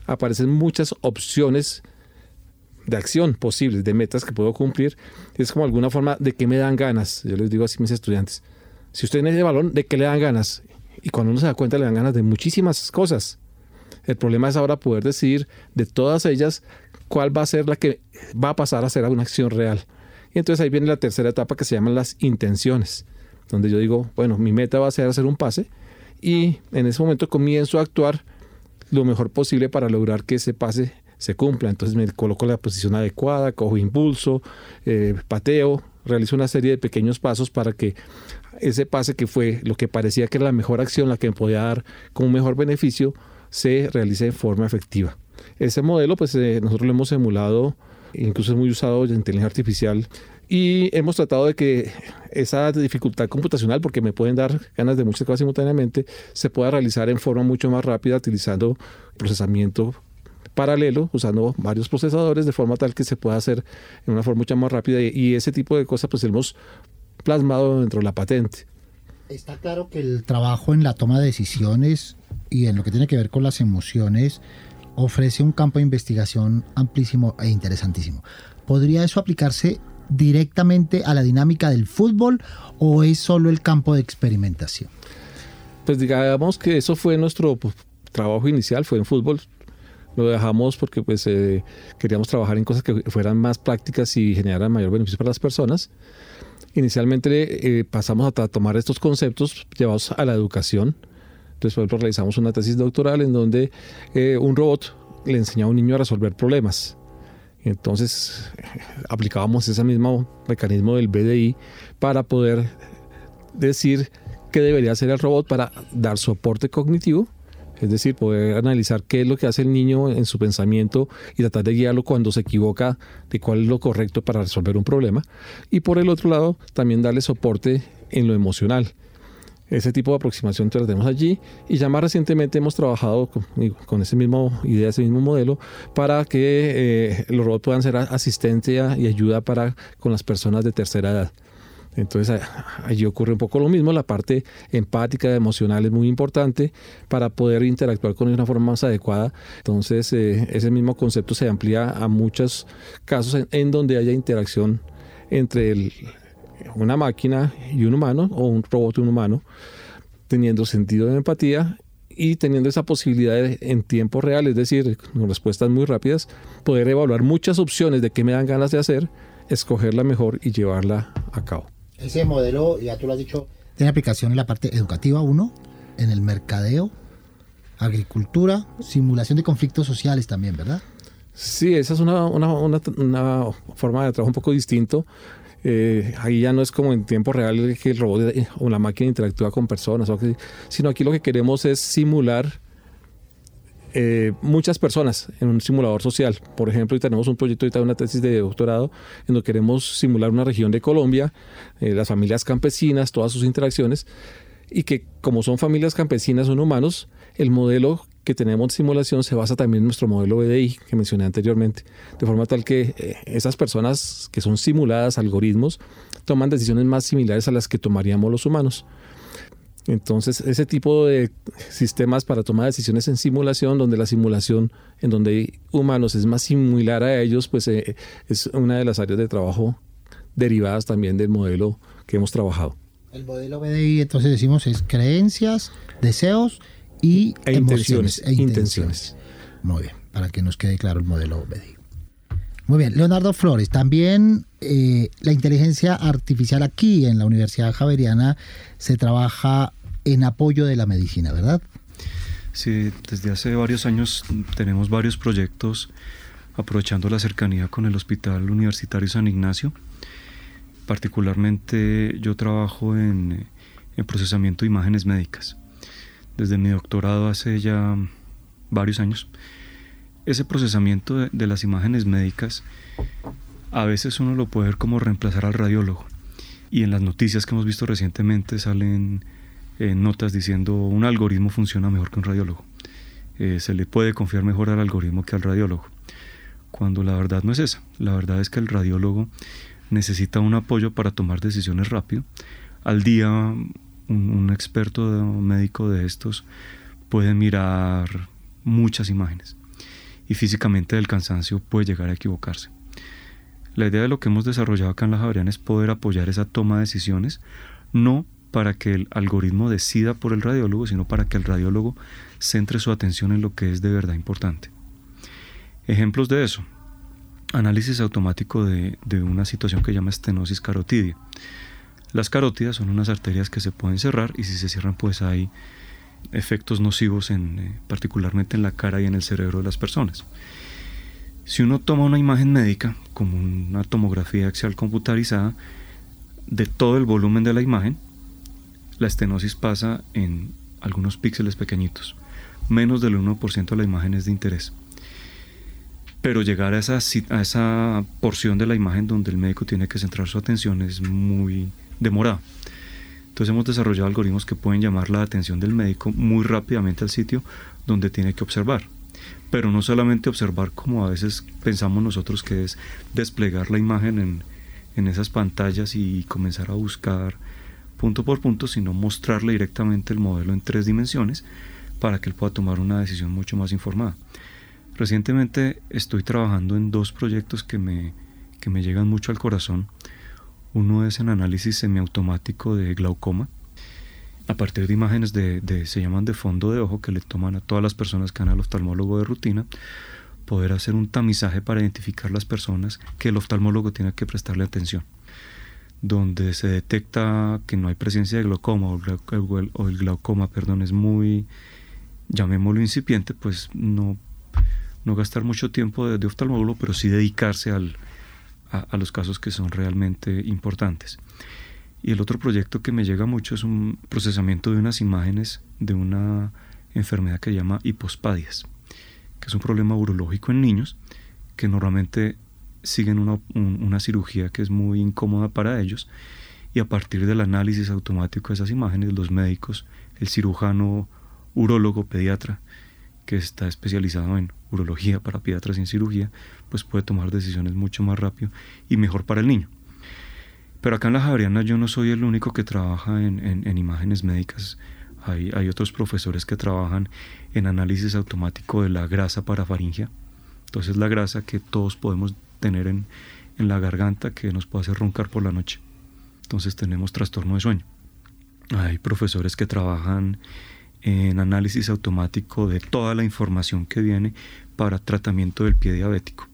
aparecen muchas opciones de acción posibles, de metas que puedo cumplir. Es como alguna forma de que me dan ganas. Yo les digo así a mis estudiantes si usted tiene ese balón, ¿de qué le dan ganas? Y cuando uno se da cuenta, le dan ganas de muchísimas cosas. El problema es ahora poder decidir de todas ellas cuál va a ser la que va a pasar a ser una acción real. Y entonces ahí viene la tercera etapa que se llaman las intenciones, donde yo digo, bueno, mi meta va a ser hacer un pase y en ese momento comienzo a actuar lo mejor posible para lograr que ese pase se cumpla. Entonces me coloco la posición adecuada, cojo impulso, eh, pateo, realizo una serie de pequeños pasos para que ese pase que fue lo que parecía que era la mejor acción, la que me podía dar con un mejor beneficio, se realice de forma efectiva. Ese modelo, pues eh, nosotros lo hemos emulado, incluso es muy usado en inteligencia artificial y hemos tratado de que esa dificultad computacional, porque me pueden dar ganas de muchas cosas simultáneamente, se pueda realizar en forma mucho más rápida utilizando procesamiento paralelo, usando varios procesadores, de forma tal que se pueda hacer en una forma mucho más rápida y ese tipo de cosas pues hemos plasmado dentro de la patente. Está claro que el trabajo en la toma de decisiones y en lo que tiene que ver con las emociones ofrece un campo de investigación amplísimo e interesantísimo. ¿Podría eso aplicarse directamente a la dinámica del fútbol o es solo el campo de experimentación? Pues digamos que eso fue nuestro pues, trabajo inicial, fue en fútbol. Lo dejamos porque pues eh, queríamos trabajar en cosas que fueran más prácticas y generaran mayor beneficio para las personas. Inicialmente eh, pasamos a tomar estos conceptos llevados a la educación. Entonces, por ejemplo, realizamos una tesis doctoral en donde eh, un robot le enseñaba a un niño a resolver problemas. Entonces, aplicábamos ese mismo mecanismo del BDI para poder decir qué debería hacer el robot para dar soporte cognitivo es decir, poder analizar qué es lo que hace el niño en su pensamiento y tratar de guiarlo cuando se equivoca de cuál es lo correcto para resolver un problema. Y por el otro lado, también darle soporte en lo emocional. Ese tipo de aproximación tenemos allí y ya más recientemente hemos trabajado con, ese mismo idea, ese mismo modelo para que eh, los robots puedan ser asistencia y ayuda para con las personas de tercera edad. Entonces allí ocurre un poco lo mismo, la parte empática, emocional es muy importante para poder interactuar con ellos de una forma más adecuada. Entonces eh, ese mismo concepto se amplía a muchos casos en, donde haya interacción entre una máquina y un humano o un robot y un humano, teniendo sentido de empatía y teniendo esa posibilidad de, en tiempo real, es decir, con respuestas muy rápidas, poder evaluar muchas opciones de qué me dan ganas de hacer, escoger la mejor y llevarla a cabo. Ese modelo, ya tú lo has dicho, tiene aplicación en la parte educativa, uno, en el mercadeo, agricultura, simulación de conflictos sociales también, ¿verdad? Sí, esa es una, forma de trabajo un poco distinto. Eh, ahí ya no es como en tiempo real que el robot o la máquina interactúa con personas, sino aquí lo que queremos es simular eh, muchas personas en un simulador social. Por ejemplo, tenemos un proyecto, ahorita una tesis de doctorado, en donde queremos simular una región de Colombia, eh, las familias campesinas, todas sus interacciones, y que como son familias campesinas, son humanos, el modelo que tenemos de simulación se basa también en nuestro modelo BDI que mencioné anteriormente, de forma tal que eh, esas personas que son simuladas, algoritmos, toman decisiones más similares a las que tomaríamos los humanos. Entonces, ese tipo de sistemas para tomar decisiones en simulación, donde la simulación en donde hay humanos es más similar a ellos, pues eh, es una de las áreas de trabajo derivadas también del modelo que hemos trabajado. El modelo BDI, entonces decimos, es creencias, deseos y e emociones, e intenciones. Muy bien, para que nos quede claro el modelo BDI. Muy bien, Leonardo Flores, también eh, la inteligencia artificial aquí en la Universidad Javeriana se trabaja en apoyo de la medicina, ¿verdad? Sí, desde hace varios años tenemos varios proyectos aprovechando la cercanía con el Hospital Universitario San Ignacio. Particularmente yo trabajo en, procesamiento de imágenes médicas. Desde mi doctorado hace ya varios años ese procesamiento de, las imágenes médicas a veces uno lo puede ver como reemplazar al radiólogo. Y en las noticias que hemos visto recientemente salen eh, notas diciendo un algoritmo funciona mejor que un radiólogo. Eh, se le puede confiar mejor al algoritmo que al radiólogo. Cuando la verdad no es esa. La verdad es que el radiólogo necesita un apoyo para tomar decisiones rápido. Al día un, un experto médico de estos puede mirar muchas imágenes y físicamente del cansancio puede llegar a equivocarse. La idea de lo que hemos desarrollado acá en la Javeriana es poder apoyar esa toma de decisiones, no para que el algoritmo decida por el radiólogo, sino para que el radiólogo centre su atención en lo que es de verdad importante. Ejemplos de eso. Análisis automático de, una situación que llama estenosis carotidia. Las carótidas son unas arterias que se pueden cerrar y si se cierran pues hay efectos nocivos en, eh, particularmente en la cara y en el cerebro de las personas. Si uno toma una imagen médica, como una tomografía axial computarizada, de todo el volumen de la imagen, la estenosis pasa en algunos píxeles pequeñitos. Menos del 1% de la imagen es de interés. Pero llegar a esa, a esa porción de la imagen donde el médico tiene que centrar su atención es muy demorado. Entonces hemos desarrollado algoritmos que pueden llamar la atención del médico muy rápidamente al sitio donde tiene que observar. Pero no solamente observar como a veces pensamos nosotros que es desplegar la imagen en, en esas pantallas y comenzar a buscar punto por punto, sino mostrarle directamente el modelo en tres dimensiones para que él pueda tomar una decisión mucho más informada. Recientemente estoy trabajando en dos proyectos que me, que me llegan mucho al corazón. Uno es en análisis semiautomático de glaucoma, a partir de imágenes de, se llaman de fondo de ojo que le toman a todas las personas que van al oftalmólogo de rutina, poder hacer un tamizaje para identificar las personas que el oftalmólogo tiene que prestarle atención. donde se detecta que no hay presencia de glaucoma o el glaucoma, perdón, es muy, llamémoslo incipiente, pues no, no gastar mucho tiempo de, oftalmólogo, pero sí dedicarse al, a, los casos que son realmente importantes. Y el otro proyecto que me llega mucho es un procesamiento de unas imágenes de una enfermedad que se llama hipospadias, que es un problema urológico en niños que normalmente siguen una, una cirugía que es muy incómoda para ellos y a partir del análisis automático de esas imágenes los médicos, el cirujano urólogo pediatra que está especializado en urología para pediatras y en cirugía, pues puede tomar decisiones mucho más rápido y mejor para el niño. Pero acá en la Javeriana yo no soy el único que trabaja en, imágenes médicas. Hay, hay, otros profesores que trabajan en análisis automático de la grasa parafaringia. Entonces la grasa que todos podemos tener en, en la garganta que nos puede hacer roncar por la noche. Entonces tenemos trastorno de sueño. Hay profesores que trabajan en análisis automático de toda la información que viene para tratamiento del pie diabético.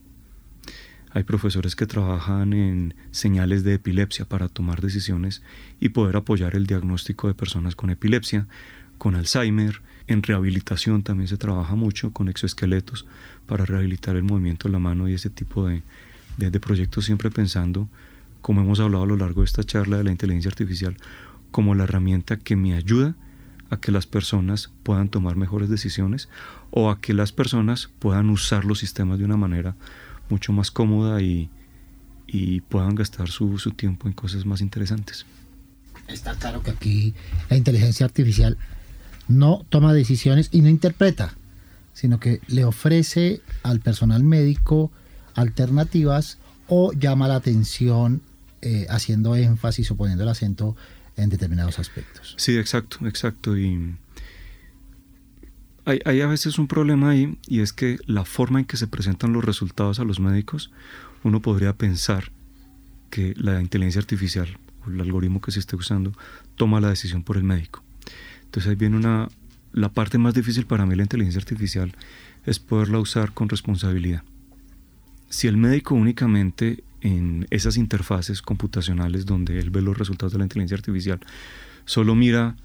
Hay profesores que trabajan en señales de epilepsia para tomar decisiones y poder apoyar el diagnóstico de personas con epilepsia, con Alzheimer. En rehabilitación también se trabaja mucho con exoesqueletos para rehabilitar el movimiento de la mano y ese tipo de, de proyectos siempre pensando, como hemos hablado a lo largo de esta charla de la inteligencia artificial, como la herramienta que me ayuda a que las personas puedan tomar mejores decisiones o a que las personas puedan usar los sistemas de una manera mucho más cómoda y, puedan gastar su, su tiempo en cosas más interesantes. Está claro que aquí la inteligencia artificial no toma decisiones y no interpreta, sino que le ofrece al personal médico alternativas o llama la atención eh, haciendo énfasis o poniendo el acento en determinados aspectos. Sí, exacto, exacto. Y hay, hay, a veces un problema ahí y es que la forma en que se presentan los resultados a los médicos, uno podría pensar que la inteligencia artificial o el algoritmo que se esté usando toma la decisión por el médico. Entonces ahí viene una... La parte más difícil para mí la inteligencia artificial es poderla usar con responsabilidad. Si el médico únicamente en esas interfaces computacionales donde él ve los resultados de la inteligencia artificial, solo mira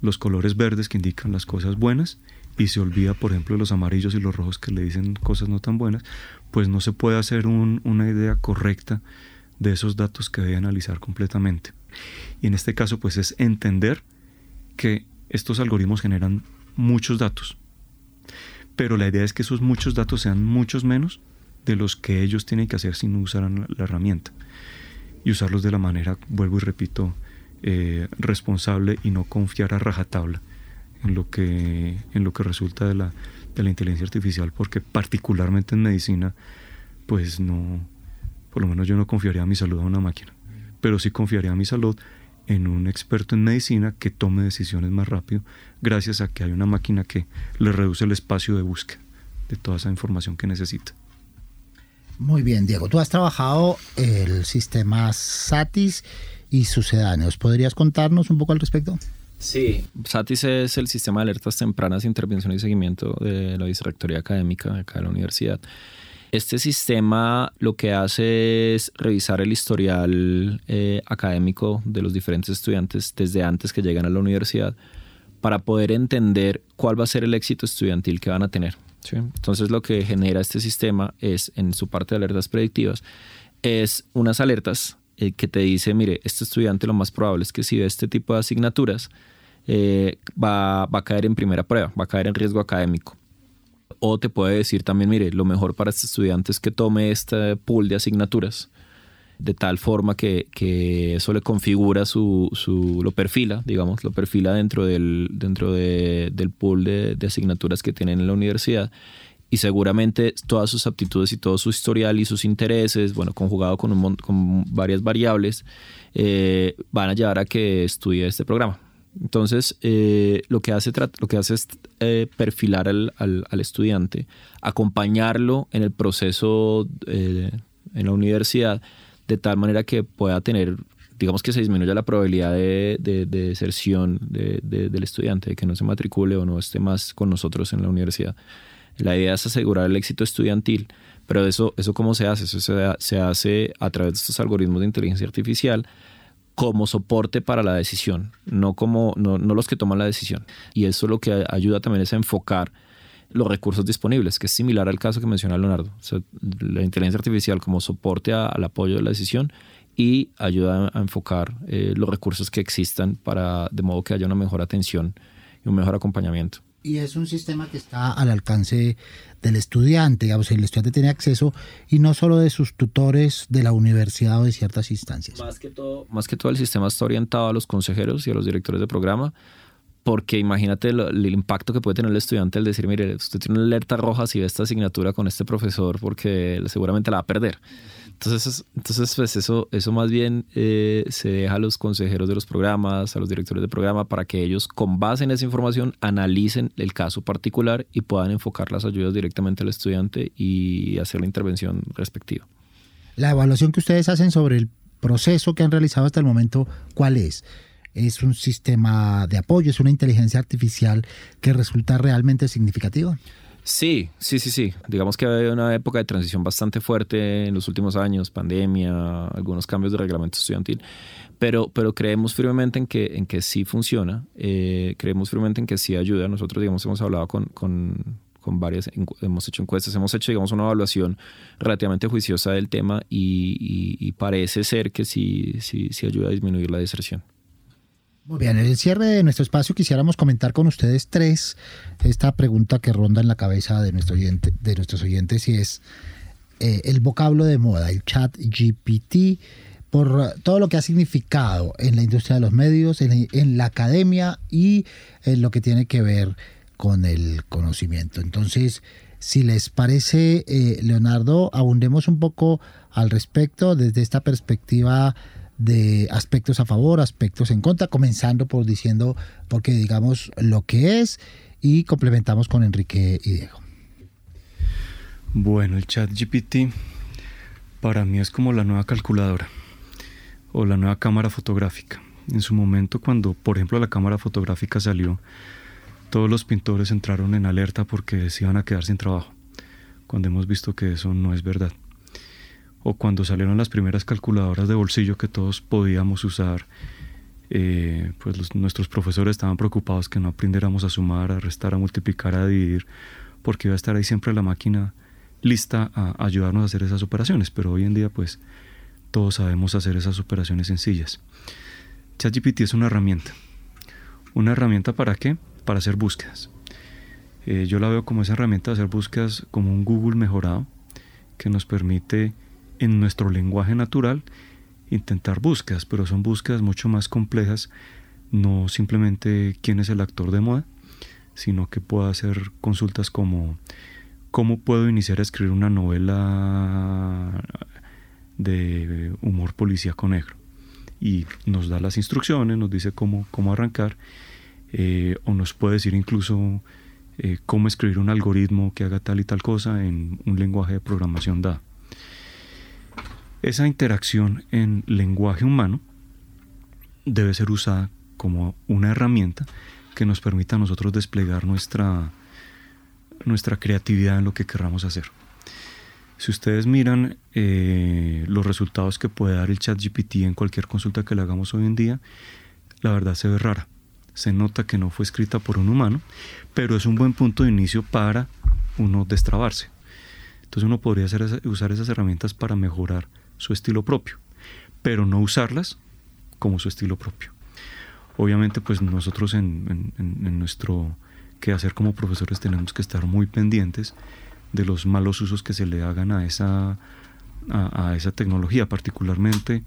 los colores verdes que indican las cosas buenas y se olvida, por ejemplo, los amarillos y los rojos que le dicen cosas no tan buenas, pues no se puede hacer una idea correcta de esos datos que debe analizar completamente. Y en este caso, pues es entender que estos algoritmos generan muchos datos, pero la idea es que esos muchos datos sean muchos menos de los que ellos tienen que hacer si no usaran la herramienta. Y usarlos de la manera, vuelvo y repito, eh, responsable y no confiar a rajatabla en lo que, en lo que resulta de la, de la inteligencia artificial, porque particularmente en medicina, pues no, por lo menos yo no confiaría a mi salud a una máquina, pero sí confiaría a mi salud en un experto en medicina que tome decisiones más rápido gracias a que hay una máquina que le reduce el espacio de búsqueda de toda esa información que necesita. Muy bien, Diego. Tú has trabajado el sistema SATIS y sucedáneos. ¿Podrías contarnos un poco al respecto? Sí, SATIS es el sistema de alertas tempranas, intervención y seguimiento de la vicerrectoría académica acá de la universidad. Este sistema lo que hace es revisar el historial eh, académico de los diferentes estudiantes desde antes que llegan a la universidad para poder entender cuál va a ser el éxito estudiantil que van a tener. Entonces lo que genera este sistema es, en su parte de alertas predictivas, es unas alertas eh, que te dice, mire, este estudiante lo más probable es que si ve este tipo de asignaturas, eh, va, va a caer en primera prueba, va a caer en riesgo académico. O te puede decir también, mire, lo mejor para este estudiante es que tome este pool de asignaturas de tal forma que, eso le configura su, su, lo perfila, digamos, lo perfila dentro del, dentro del pool de, asignaturas que tienen en la universidad y seguramente todas sus aptitudes y todo su historial y sus intereses, bueno, conjugado con, un, con varias variables, eh, van a llevar a que estudie este programa. Entonces, eh, lo, que hace, lo que hace es eh, perfilar al, al, estudiante, acompañarlo en el proceso en la universidad de tal manera que pueda tener, digamos que se disminuya la probabilidad de, deserción del estudiante, de que no se matricule o no esté más con nosotros en la universidad. La idea es asegurar el éxito estudiantil, pero eso, eso ¿cómo se hace? Eso se, hace a través de estos algoritmos de inteligencia artificial como soporte para la decisión, no como no, no los que toman la decisión. Y eso lo que ayuda también es a enfocar los recursos disponibles, que es similar al caso que menciona Leonardo. la inteligencia artificial como soporte al apoyo de la decisión y ayuda a enfocar eh, los recursos que existan para de modo que haya una mejor atención y un mejor acompañamiento. Y es un sistema que está al alcance del estudiante, digamos, el estudiante tiene acceso y no solo de sus tutores de la universidad o de ciertas instancias. Más que todo, más que todo el sistema está orientado a los consejeros y a los directores de programa, porque imagínate el, impacto que puede tener el estudiante al decir, mire, usted tiene una alerta roja si ve esta asignatura con este profesor porque seguramente la va a perder. Entonces, entonces pues eso, eso más bien eh, se deja a los consejeros de los programas, a los directores de programa, para que ellos con base en esa información analicen el caso particular y puedan enfocar las ayudas directamente al estudiante y hacer la intervención respectiva. La evaluación que ustedes hacen sobre el proceso que han realizado hasta el momento, ¿cuál es? Es un sistema de apoyo, es una inteligencia artificial que resulta realmente significativa. Sí, sí, sí, sí. Digamos que hay una época de transición bastante fuerte en los últimos años, pandemia, algunos cambios de reglamento estudiantil, pero, pero creemos firmemente en que, en que sí funciona, eh, creemos firmemente en que sí ayuda. Nosotros, digamos, hemos hablado con, con, con varias, hemos hecho encuestas, hemos hecho, digamos, una evaluación relativamente juiciosa del tema y, y parece ser que sí, sí, sí ayuda a disminuir la deserción. Muy bien, en el cierre de nuestro espacio quisiéramos comentar con ustedes tres esta pregunta que ronda en la cabeza de, de nuestros oyentes y es eh, el vocablo de moda, el chat GPT, por todo lo que ha significado en la industria de los medios, en la, academia y en lo que tiene que ver con el conocimiento. Entonces, si les parece, eh, Leonardo, abundemos un poco al respecto desde esta perspectiva de aspectos a favor, aspectos en contra, comenzando por diciendo, porque digamos lo que es y complementamos con Enrique y Diego. Bueno, el chat GPT para mí es como la nueva calculadora o la nueva cámara fotográfica. En su momento, cuando por ejemplo la cámara fotográfica salió, todos los pintores entraron en alerta porque se iban a quedar sin trabajo, cuando hemos visto que eso no es verdad o cuando salieron las primeras calculadoras de bolsillo que todos podíamos usar, eh, pues nuestros profesores estaban preocupados que no aprendiéramos a sumar, a restar, a multiplicar, a dividir, porque iba a estar ahí siempre la máquina lista a ayudarnos a hacer esas operaciones, pero hoy en día pues todos sabemos hacer esas operaciones sencillas. ChatGPT es una herramienta. ¿Una herramienta para qué? Para hacer búsquedas. Eh, yo la veo como esa herramienta de hacer búsquedas como un Google mejorado que nos permite en nuestro lenguaje natural intentar búsquedas, pero son búsquedas mucho más complejas, no simplemente quién es el actor de moda, sino que puedo hacer consultas como cómo puedo iniciar a escribir una novela de humor policíaco negro. Y nos da las instrucciones, nos dice cómo, cómo arrancar, eh, o nos puede decir incluso eh, cómo escribir un algoritmo que haga tal y tal cosa en un lenguaje de programación dado. Esa interacción en lenguaje humano debe ser usada como una herramienta que nos permita a nosotros desplegar nuestra, nuestra creatividad en lo que querramos hacer. Si ustedes miran eh, los resultados que puede dar el chat GPT en cualquier consulta que le hagamos hoy en día, la verdad se ve rara. Se nota que no fue escrita por un humano, pero es un buen punto de inicio para uno destrabarse. Entonces uno podría usar esas herramientas para mejorar su estilo propio, pero no usarlas como su estilo propio. Obviamente, pues nosotros en, nuestro quehacer como profesores tenemos que estar muy pendientes de los malos usos que se le hagan a esa, a, esa tecnología, particularmente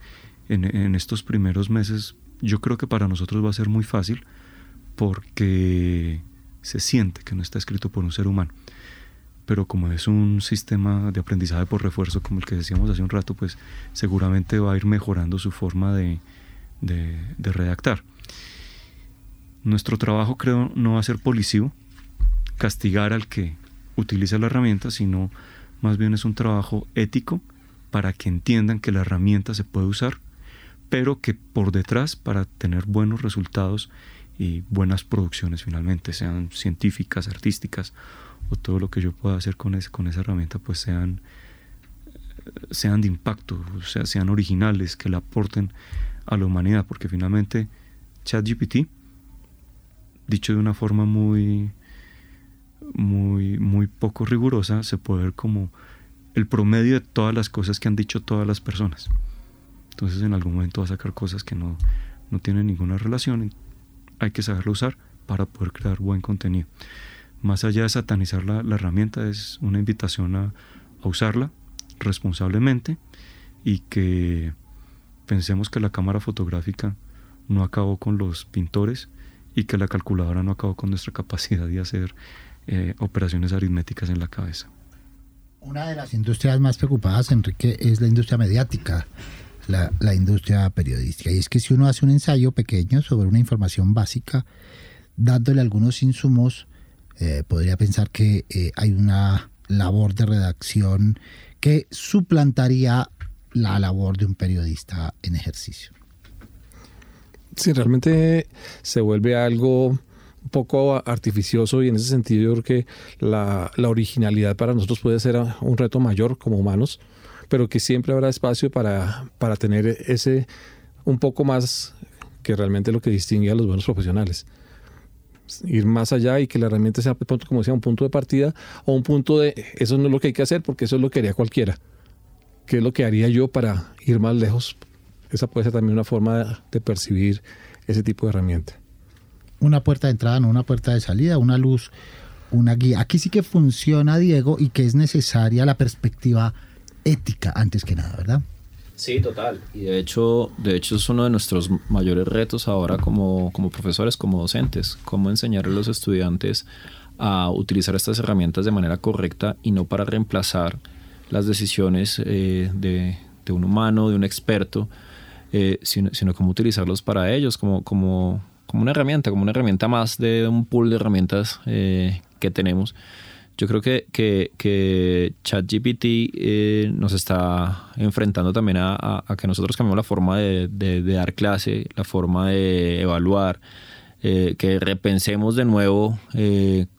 en, en, estos primeros meses. Yo creo que para nosotros va a ser muy fácil porque se siente que no está escrito por un ser humano pero como es un sistema de aprendizaje por refuerzo como el que decíamos hace un rato, pues seguramente va a ir mejorando su forma de, redactar. Nuestro trabajo creo no va a ser policivo, castigar al que utiliza la herramienta, sino más bien es un trabajo ético para que entiendan que la herramienta se puede usar, pero que por detrás, para tener buenos resultados y buenas producciones finalmente, sean científicas, artísticas o todo lo que yo pueda hacer con, esa herramienta pues sean, sean de impacto, o sea, sean originales, que le aporten a la humanidad, porque finalmente ChatGPT, dicho de una forma muy, muy, muy poco rigurosa, se puede ver como el promedio de todas las cosas que han dicho todas las personas. Entonces en algún momento va a sacar cosas que no, no tienen ninguna relación. Hay que saberlo usar para poder crear buen contenido. Más allá de satanizar la, herramienta, es una invitación a, a usarla responsablemente y que pensemos que la cámara fotográfica no acabó con los pintores y que la calculadora no acabó con nuestra capacidad de hacer eh, operaciones aritméticas en la cabeza. Una de las industrias más preocupadas, Enrique, es la industria mediática, la, la, industria periodística. Y es que si uno hace un ensayo pequeño sobre una información básica, dándole algunos insumos, eh, podría pensar que eh, hay una labor de redacción que suplantaría la labor de un periodista en ejercicio. Sí, realmente se vuelve algo un poco artificioso y en ese sentido yo creo que la, la, originalidad para nosotros puede ser un reto mayor como humanos, pero que siempre habrá espacio para, para tener ese un poco más que realmente lo que distingue a los buenos profesionales. Ir más allá y que la herramienta sea, como decía, un punto de partida o un punto de eso no es lo que hay que hacer porque eso es lo que haría cualquiera. ¿Qué es lo que haría yo para ir más lejos? Esa puede ser también una forma de, percibir ese tipo de herramienta. Una puerta de entrada, no una puerta de salida, una luz, una guía. Aquí sí que funciona, Diego, y que es necesaria la perspectiva ética antes que nada, ¿verdad? Sí, total. Y de hecho, de hecho es uno de nuestros mayores retos ahora como, como profesores, como docentes, cómo enseñar a los estudiantes a utilizar estas herramientas de manera correcta y no para reemplazar las decisiones eh, de, un humano, de un experto, eh, sino, sino cómo utilizarlos para ellos, como, como, como una herramienta, como una herramienta más de un pool de herramientas eh, que tenemos. Yo creo que, que, que ChatGPT nos está enfrentando también a, que nosotros cambiemos la forma de, de, dar clase, la forma de evaluar, que repensemos de nuevo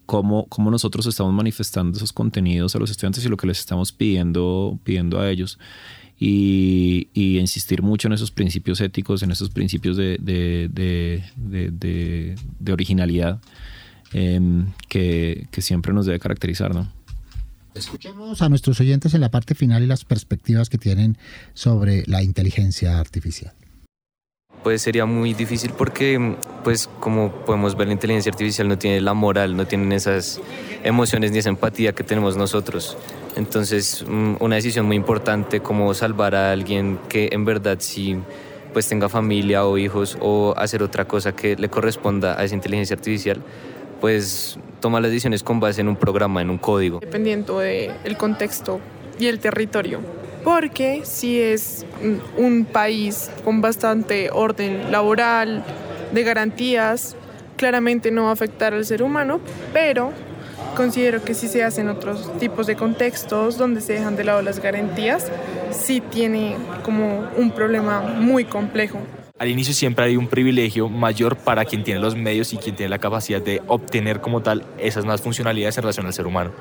cómo, cómo, nosotros estamos manifestando esos contenidos a los estudiantes y lo que les estamos pidiendo, pidiendo a ellos. Y, insistir mucho en esos principios éticos, en esos principios de, de originalidad em, que, que, siempre nos debe caracterizar. ¿no? Escuchemos a nuestros oyentes en la parte final y las perspectivas que tienen sobre la inteligencia artificial pues sería muy difícil porque, pues como podemos ver, la inteligencia artificial no tiene la moral, no tienen esas emociones ni esa empatía que tenemos nosotros. Entonces, mm, una decisión muy importante como salvar a alguien que en verdad sí pues tenga familia o hijos o hacer otra cosa que le corresponda a esa inteligencia artificial, pues toma las decisiones con base en un programa, en un código. Dependiendo del contexto y el territorio porque si es un país con bastante orden laboral, de garantías, claramente no va a afectar al ser humano, pero considero que si se hacen otros tipos de contextos donde se dejan de lado las garantías, sí tiene como un problema muy complejo. Al inicio siempre hay un privilegio mayor para quien tiene los medios y quien tiene la capacidad de obtener como tal esas más funcionalidades en relación al ser humano.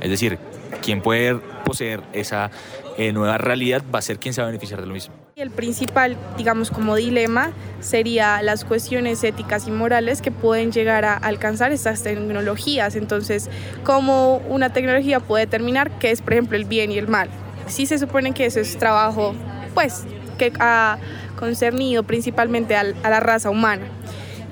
Es decir, quien puede poseer esa eh, nueva realidad va a ser quien se va a beneficiar de lo mismo. El principal, digamos, como dilema sería las cuestiones éticas y morales que pueden llegar a alcanzar estas tecnologías. Entonces, ¿cómo una tecnología puede determinar qué es, por ejemplo, el bien y el mal? Sí se supone que eso es trabajo, pues, que ha concernido principalmente a la raza humana.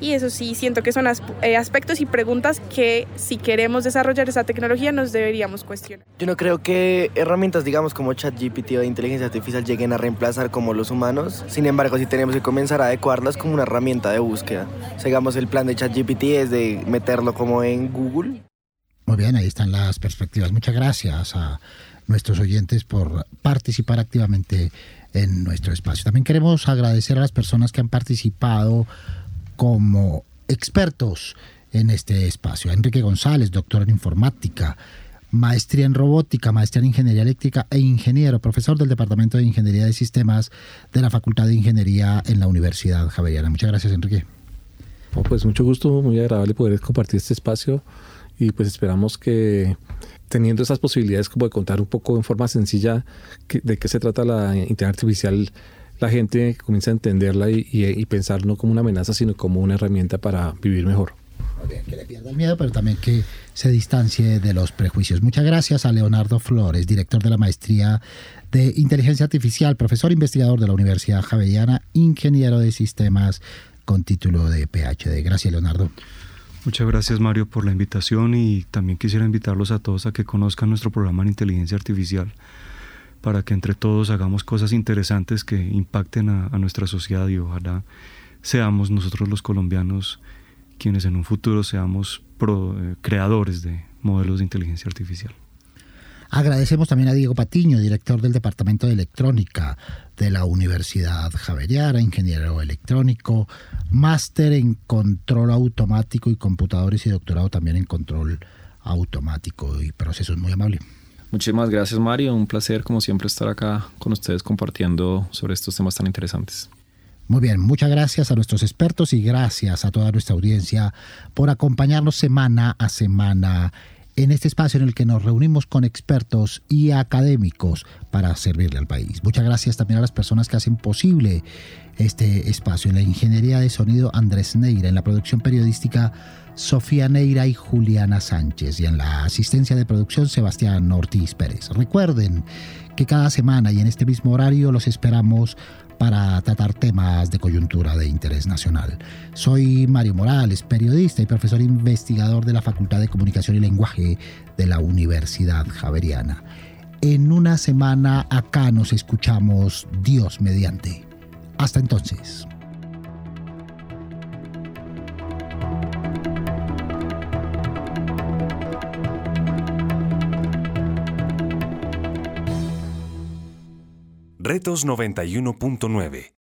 Y eso sí, siento que son eh, aspectos y preguntas que si queremos desarrollar esa tecnología nos deberíamos cuestionar. Yo no creo que herramientas, digamos, como ChatGPT o de inteligencia artificial lleguen a reemplazar como los humanos. Sin embargo, sí tenemos que comenzar a adecuarlas como una herramienta de búsqueda. Sigamos el plan de ChatGPT es de meterlo como en Google. Muy bien, ahí están las perspectivas. Muchas gracias a nuestros oyentes por participar activamente en nuestro espacio. También queremos agradecer a las personas que han participado como expertos en este espacio. Enrique González, doctor en informática, maestría en robótica, maestría en ingeniería eléctrica e ingeniero, profesor del Departamento de Ingeniería de Sistemas de la Facultad de Ingeniería en la Universidad Javeriana. Muchas gracias, Enrique. pues mucho gusto, muy agradable poder compartir este espacio y pues esperamos que teniendo esas posibilidades como de contar un poco en forma sencilla de qué se trata la inteligencia artificial la gente comienza a entenderla y, pensar no como una amenaza, sino como una herramienta para vivir mejor que le pierda el miedo, pero también que se distancie de los prejuicios. Muchas gracias a Leonardo Flores, director de la maestría de inteligencia artificial, profesor investigador de la Universidad Javeriana, ingeniero de sistemas con título de PhD. Gracias, Leonardo. Muchas gracias, Mario, por la invitación y también quisiera invitarlos a todos a que conozcan nuestro programa en inteligencia artificial para que entre todos hagamos cosas interesantes que impacten a, nuestra sociedad y ojalá seamos nosotros los colombianos quienes en un futuro seamos eh, creadores de modelos de inteligencia artificial. Agradecemos también a Diego Patiño, director del Departamento de Electrónica de la Universidad Javeriana, ingeniero electrónico, máster en control automático y computadores y doctorado también en control automático y procesos. Muy amable. Muchísimas gracias Mario, un placer como siempre estar acá con ustedes compartiendo sobre estos temas tan interesantes. Muy bien, muchas gracias a nuestros expertos y gracias a toda nuestra audiencia por acompañarnos semana a semana en este espacio en el que nos reunimos con expertos y académicos para servirle al país. Muchas gracias también a las personas que hacen posible este espacio. En la ingeniería de sonido Andrés Neira, en la producción periodística Sofía Neira y Juliana Sánchez y en la asistencia de producción Sebastián Ortiz Pérez. Recuerden que cada semana y en este mismo horario los esperamos para tratar temas de coyuntura de interés nacional. Soy Mario Morales, periodista y profesor investigador de la Facultad de Comunicación y Lenguaje de la Universidad Javeriana. En una semana acá nos escuchamos Dios mediante. Hasta entonces. Retos 91.9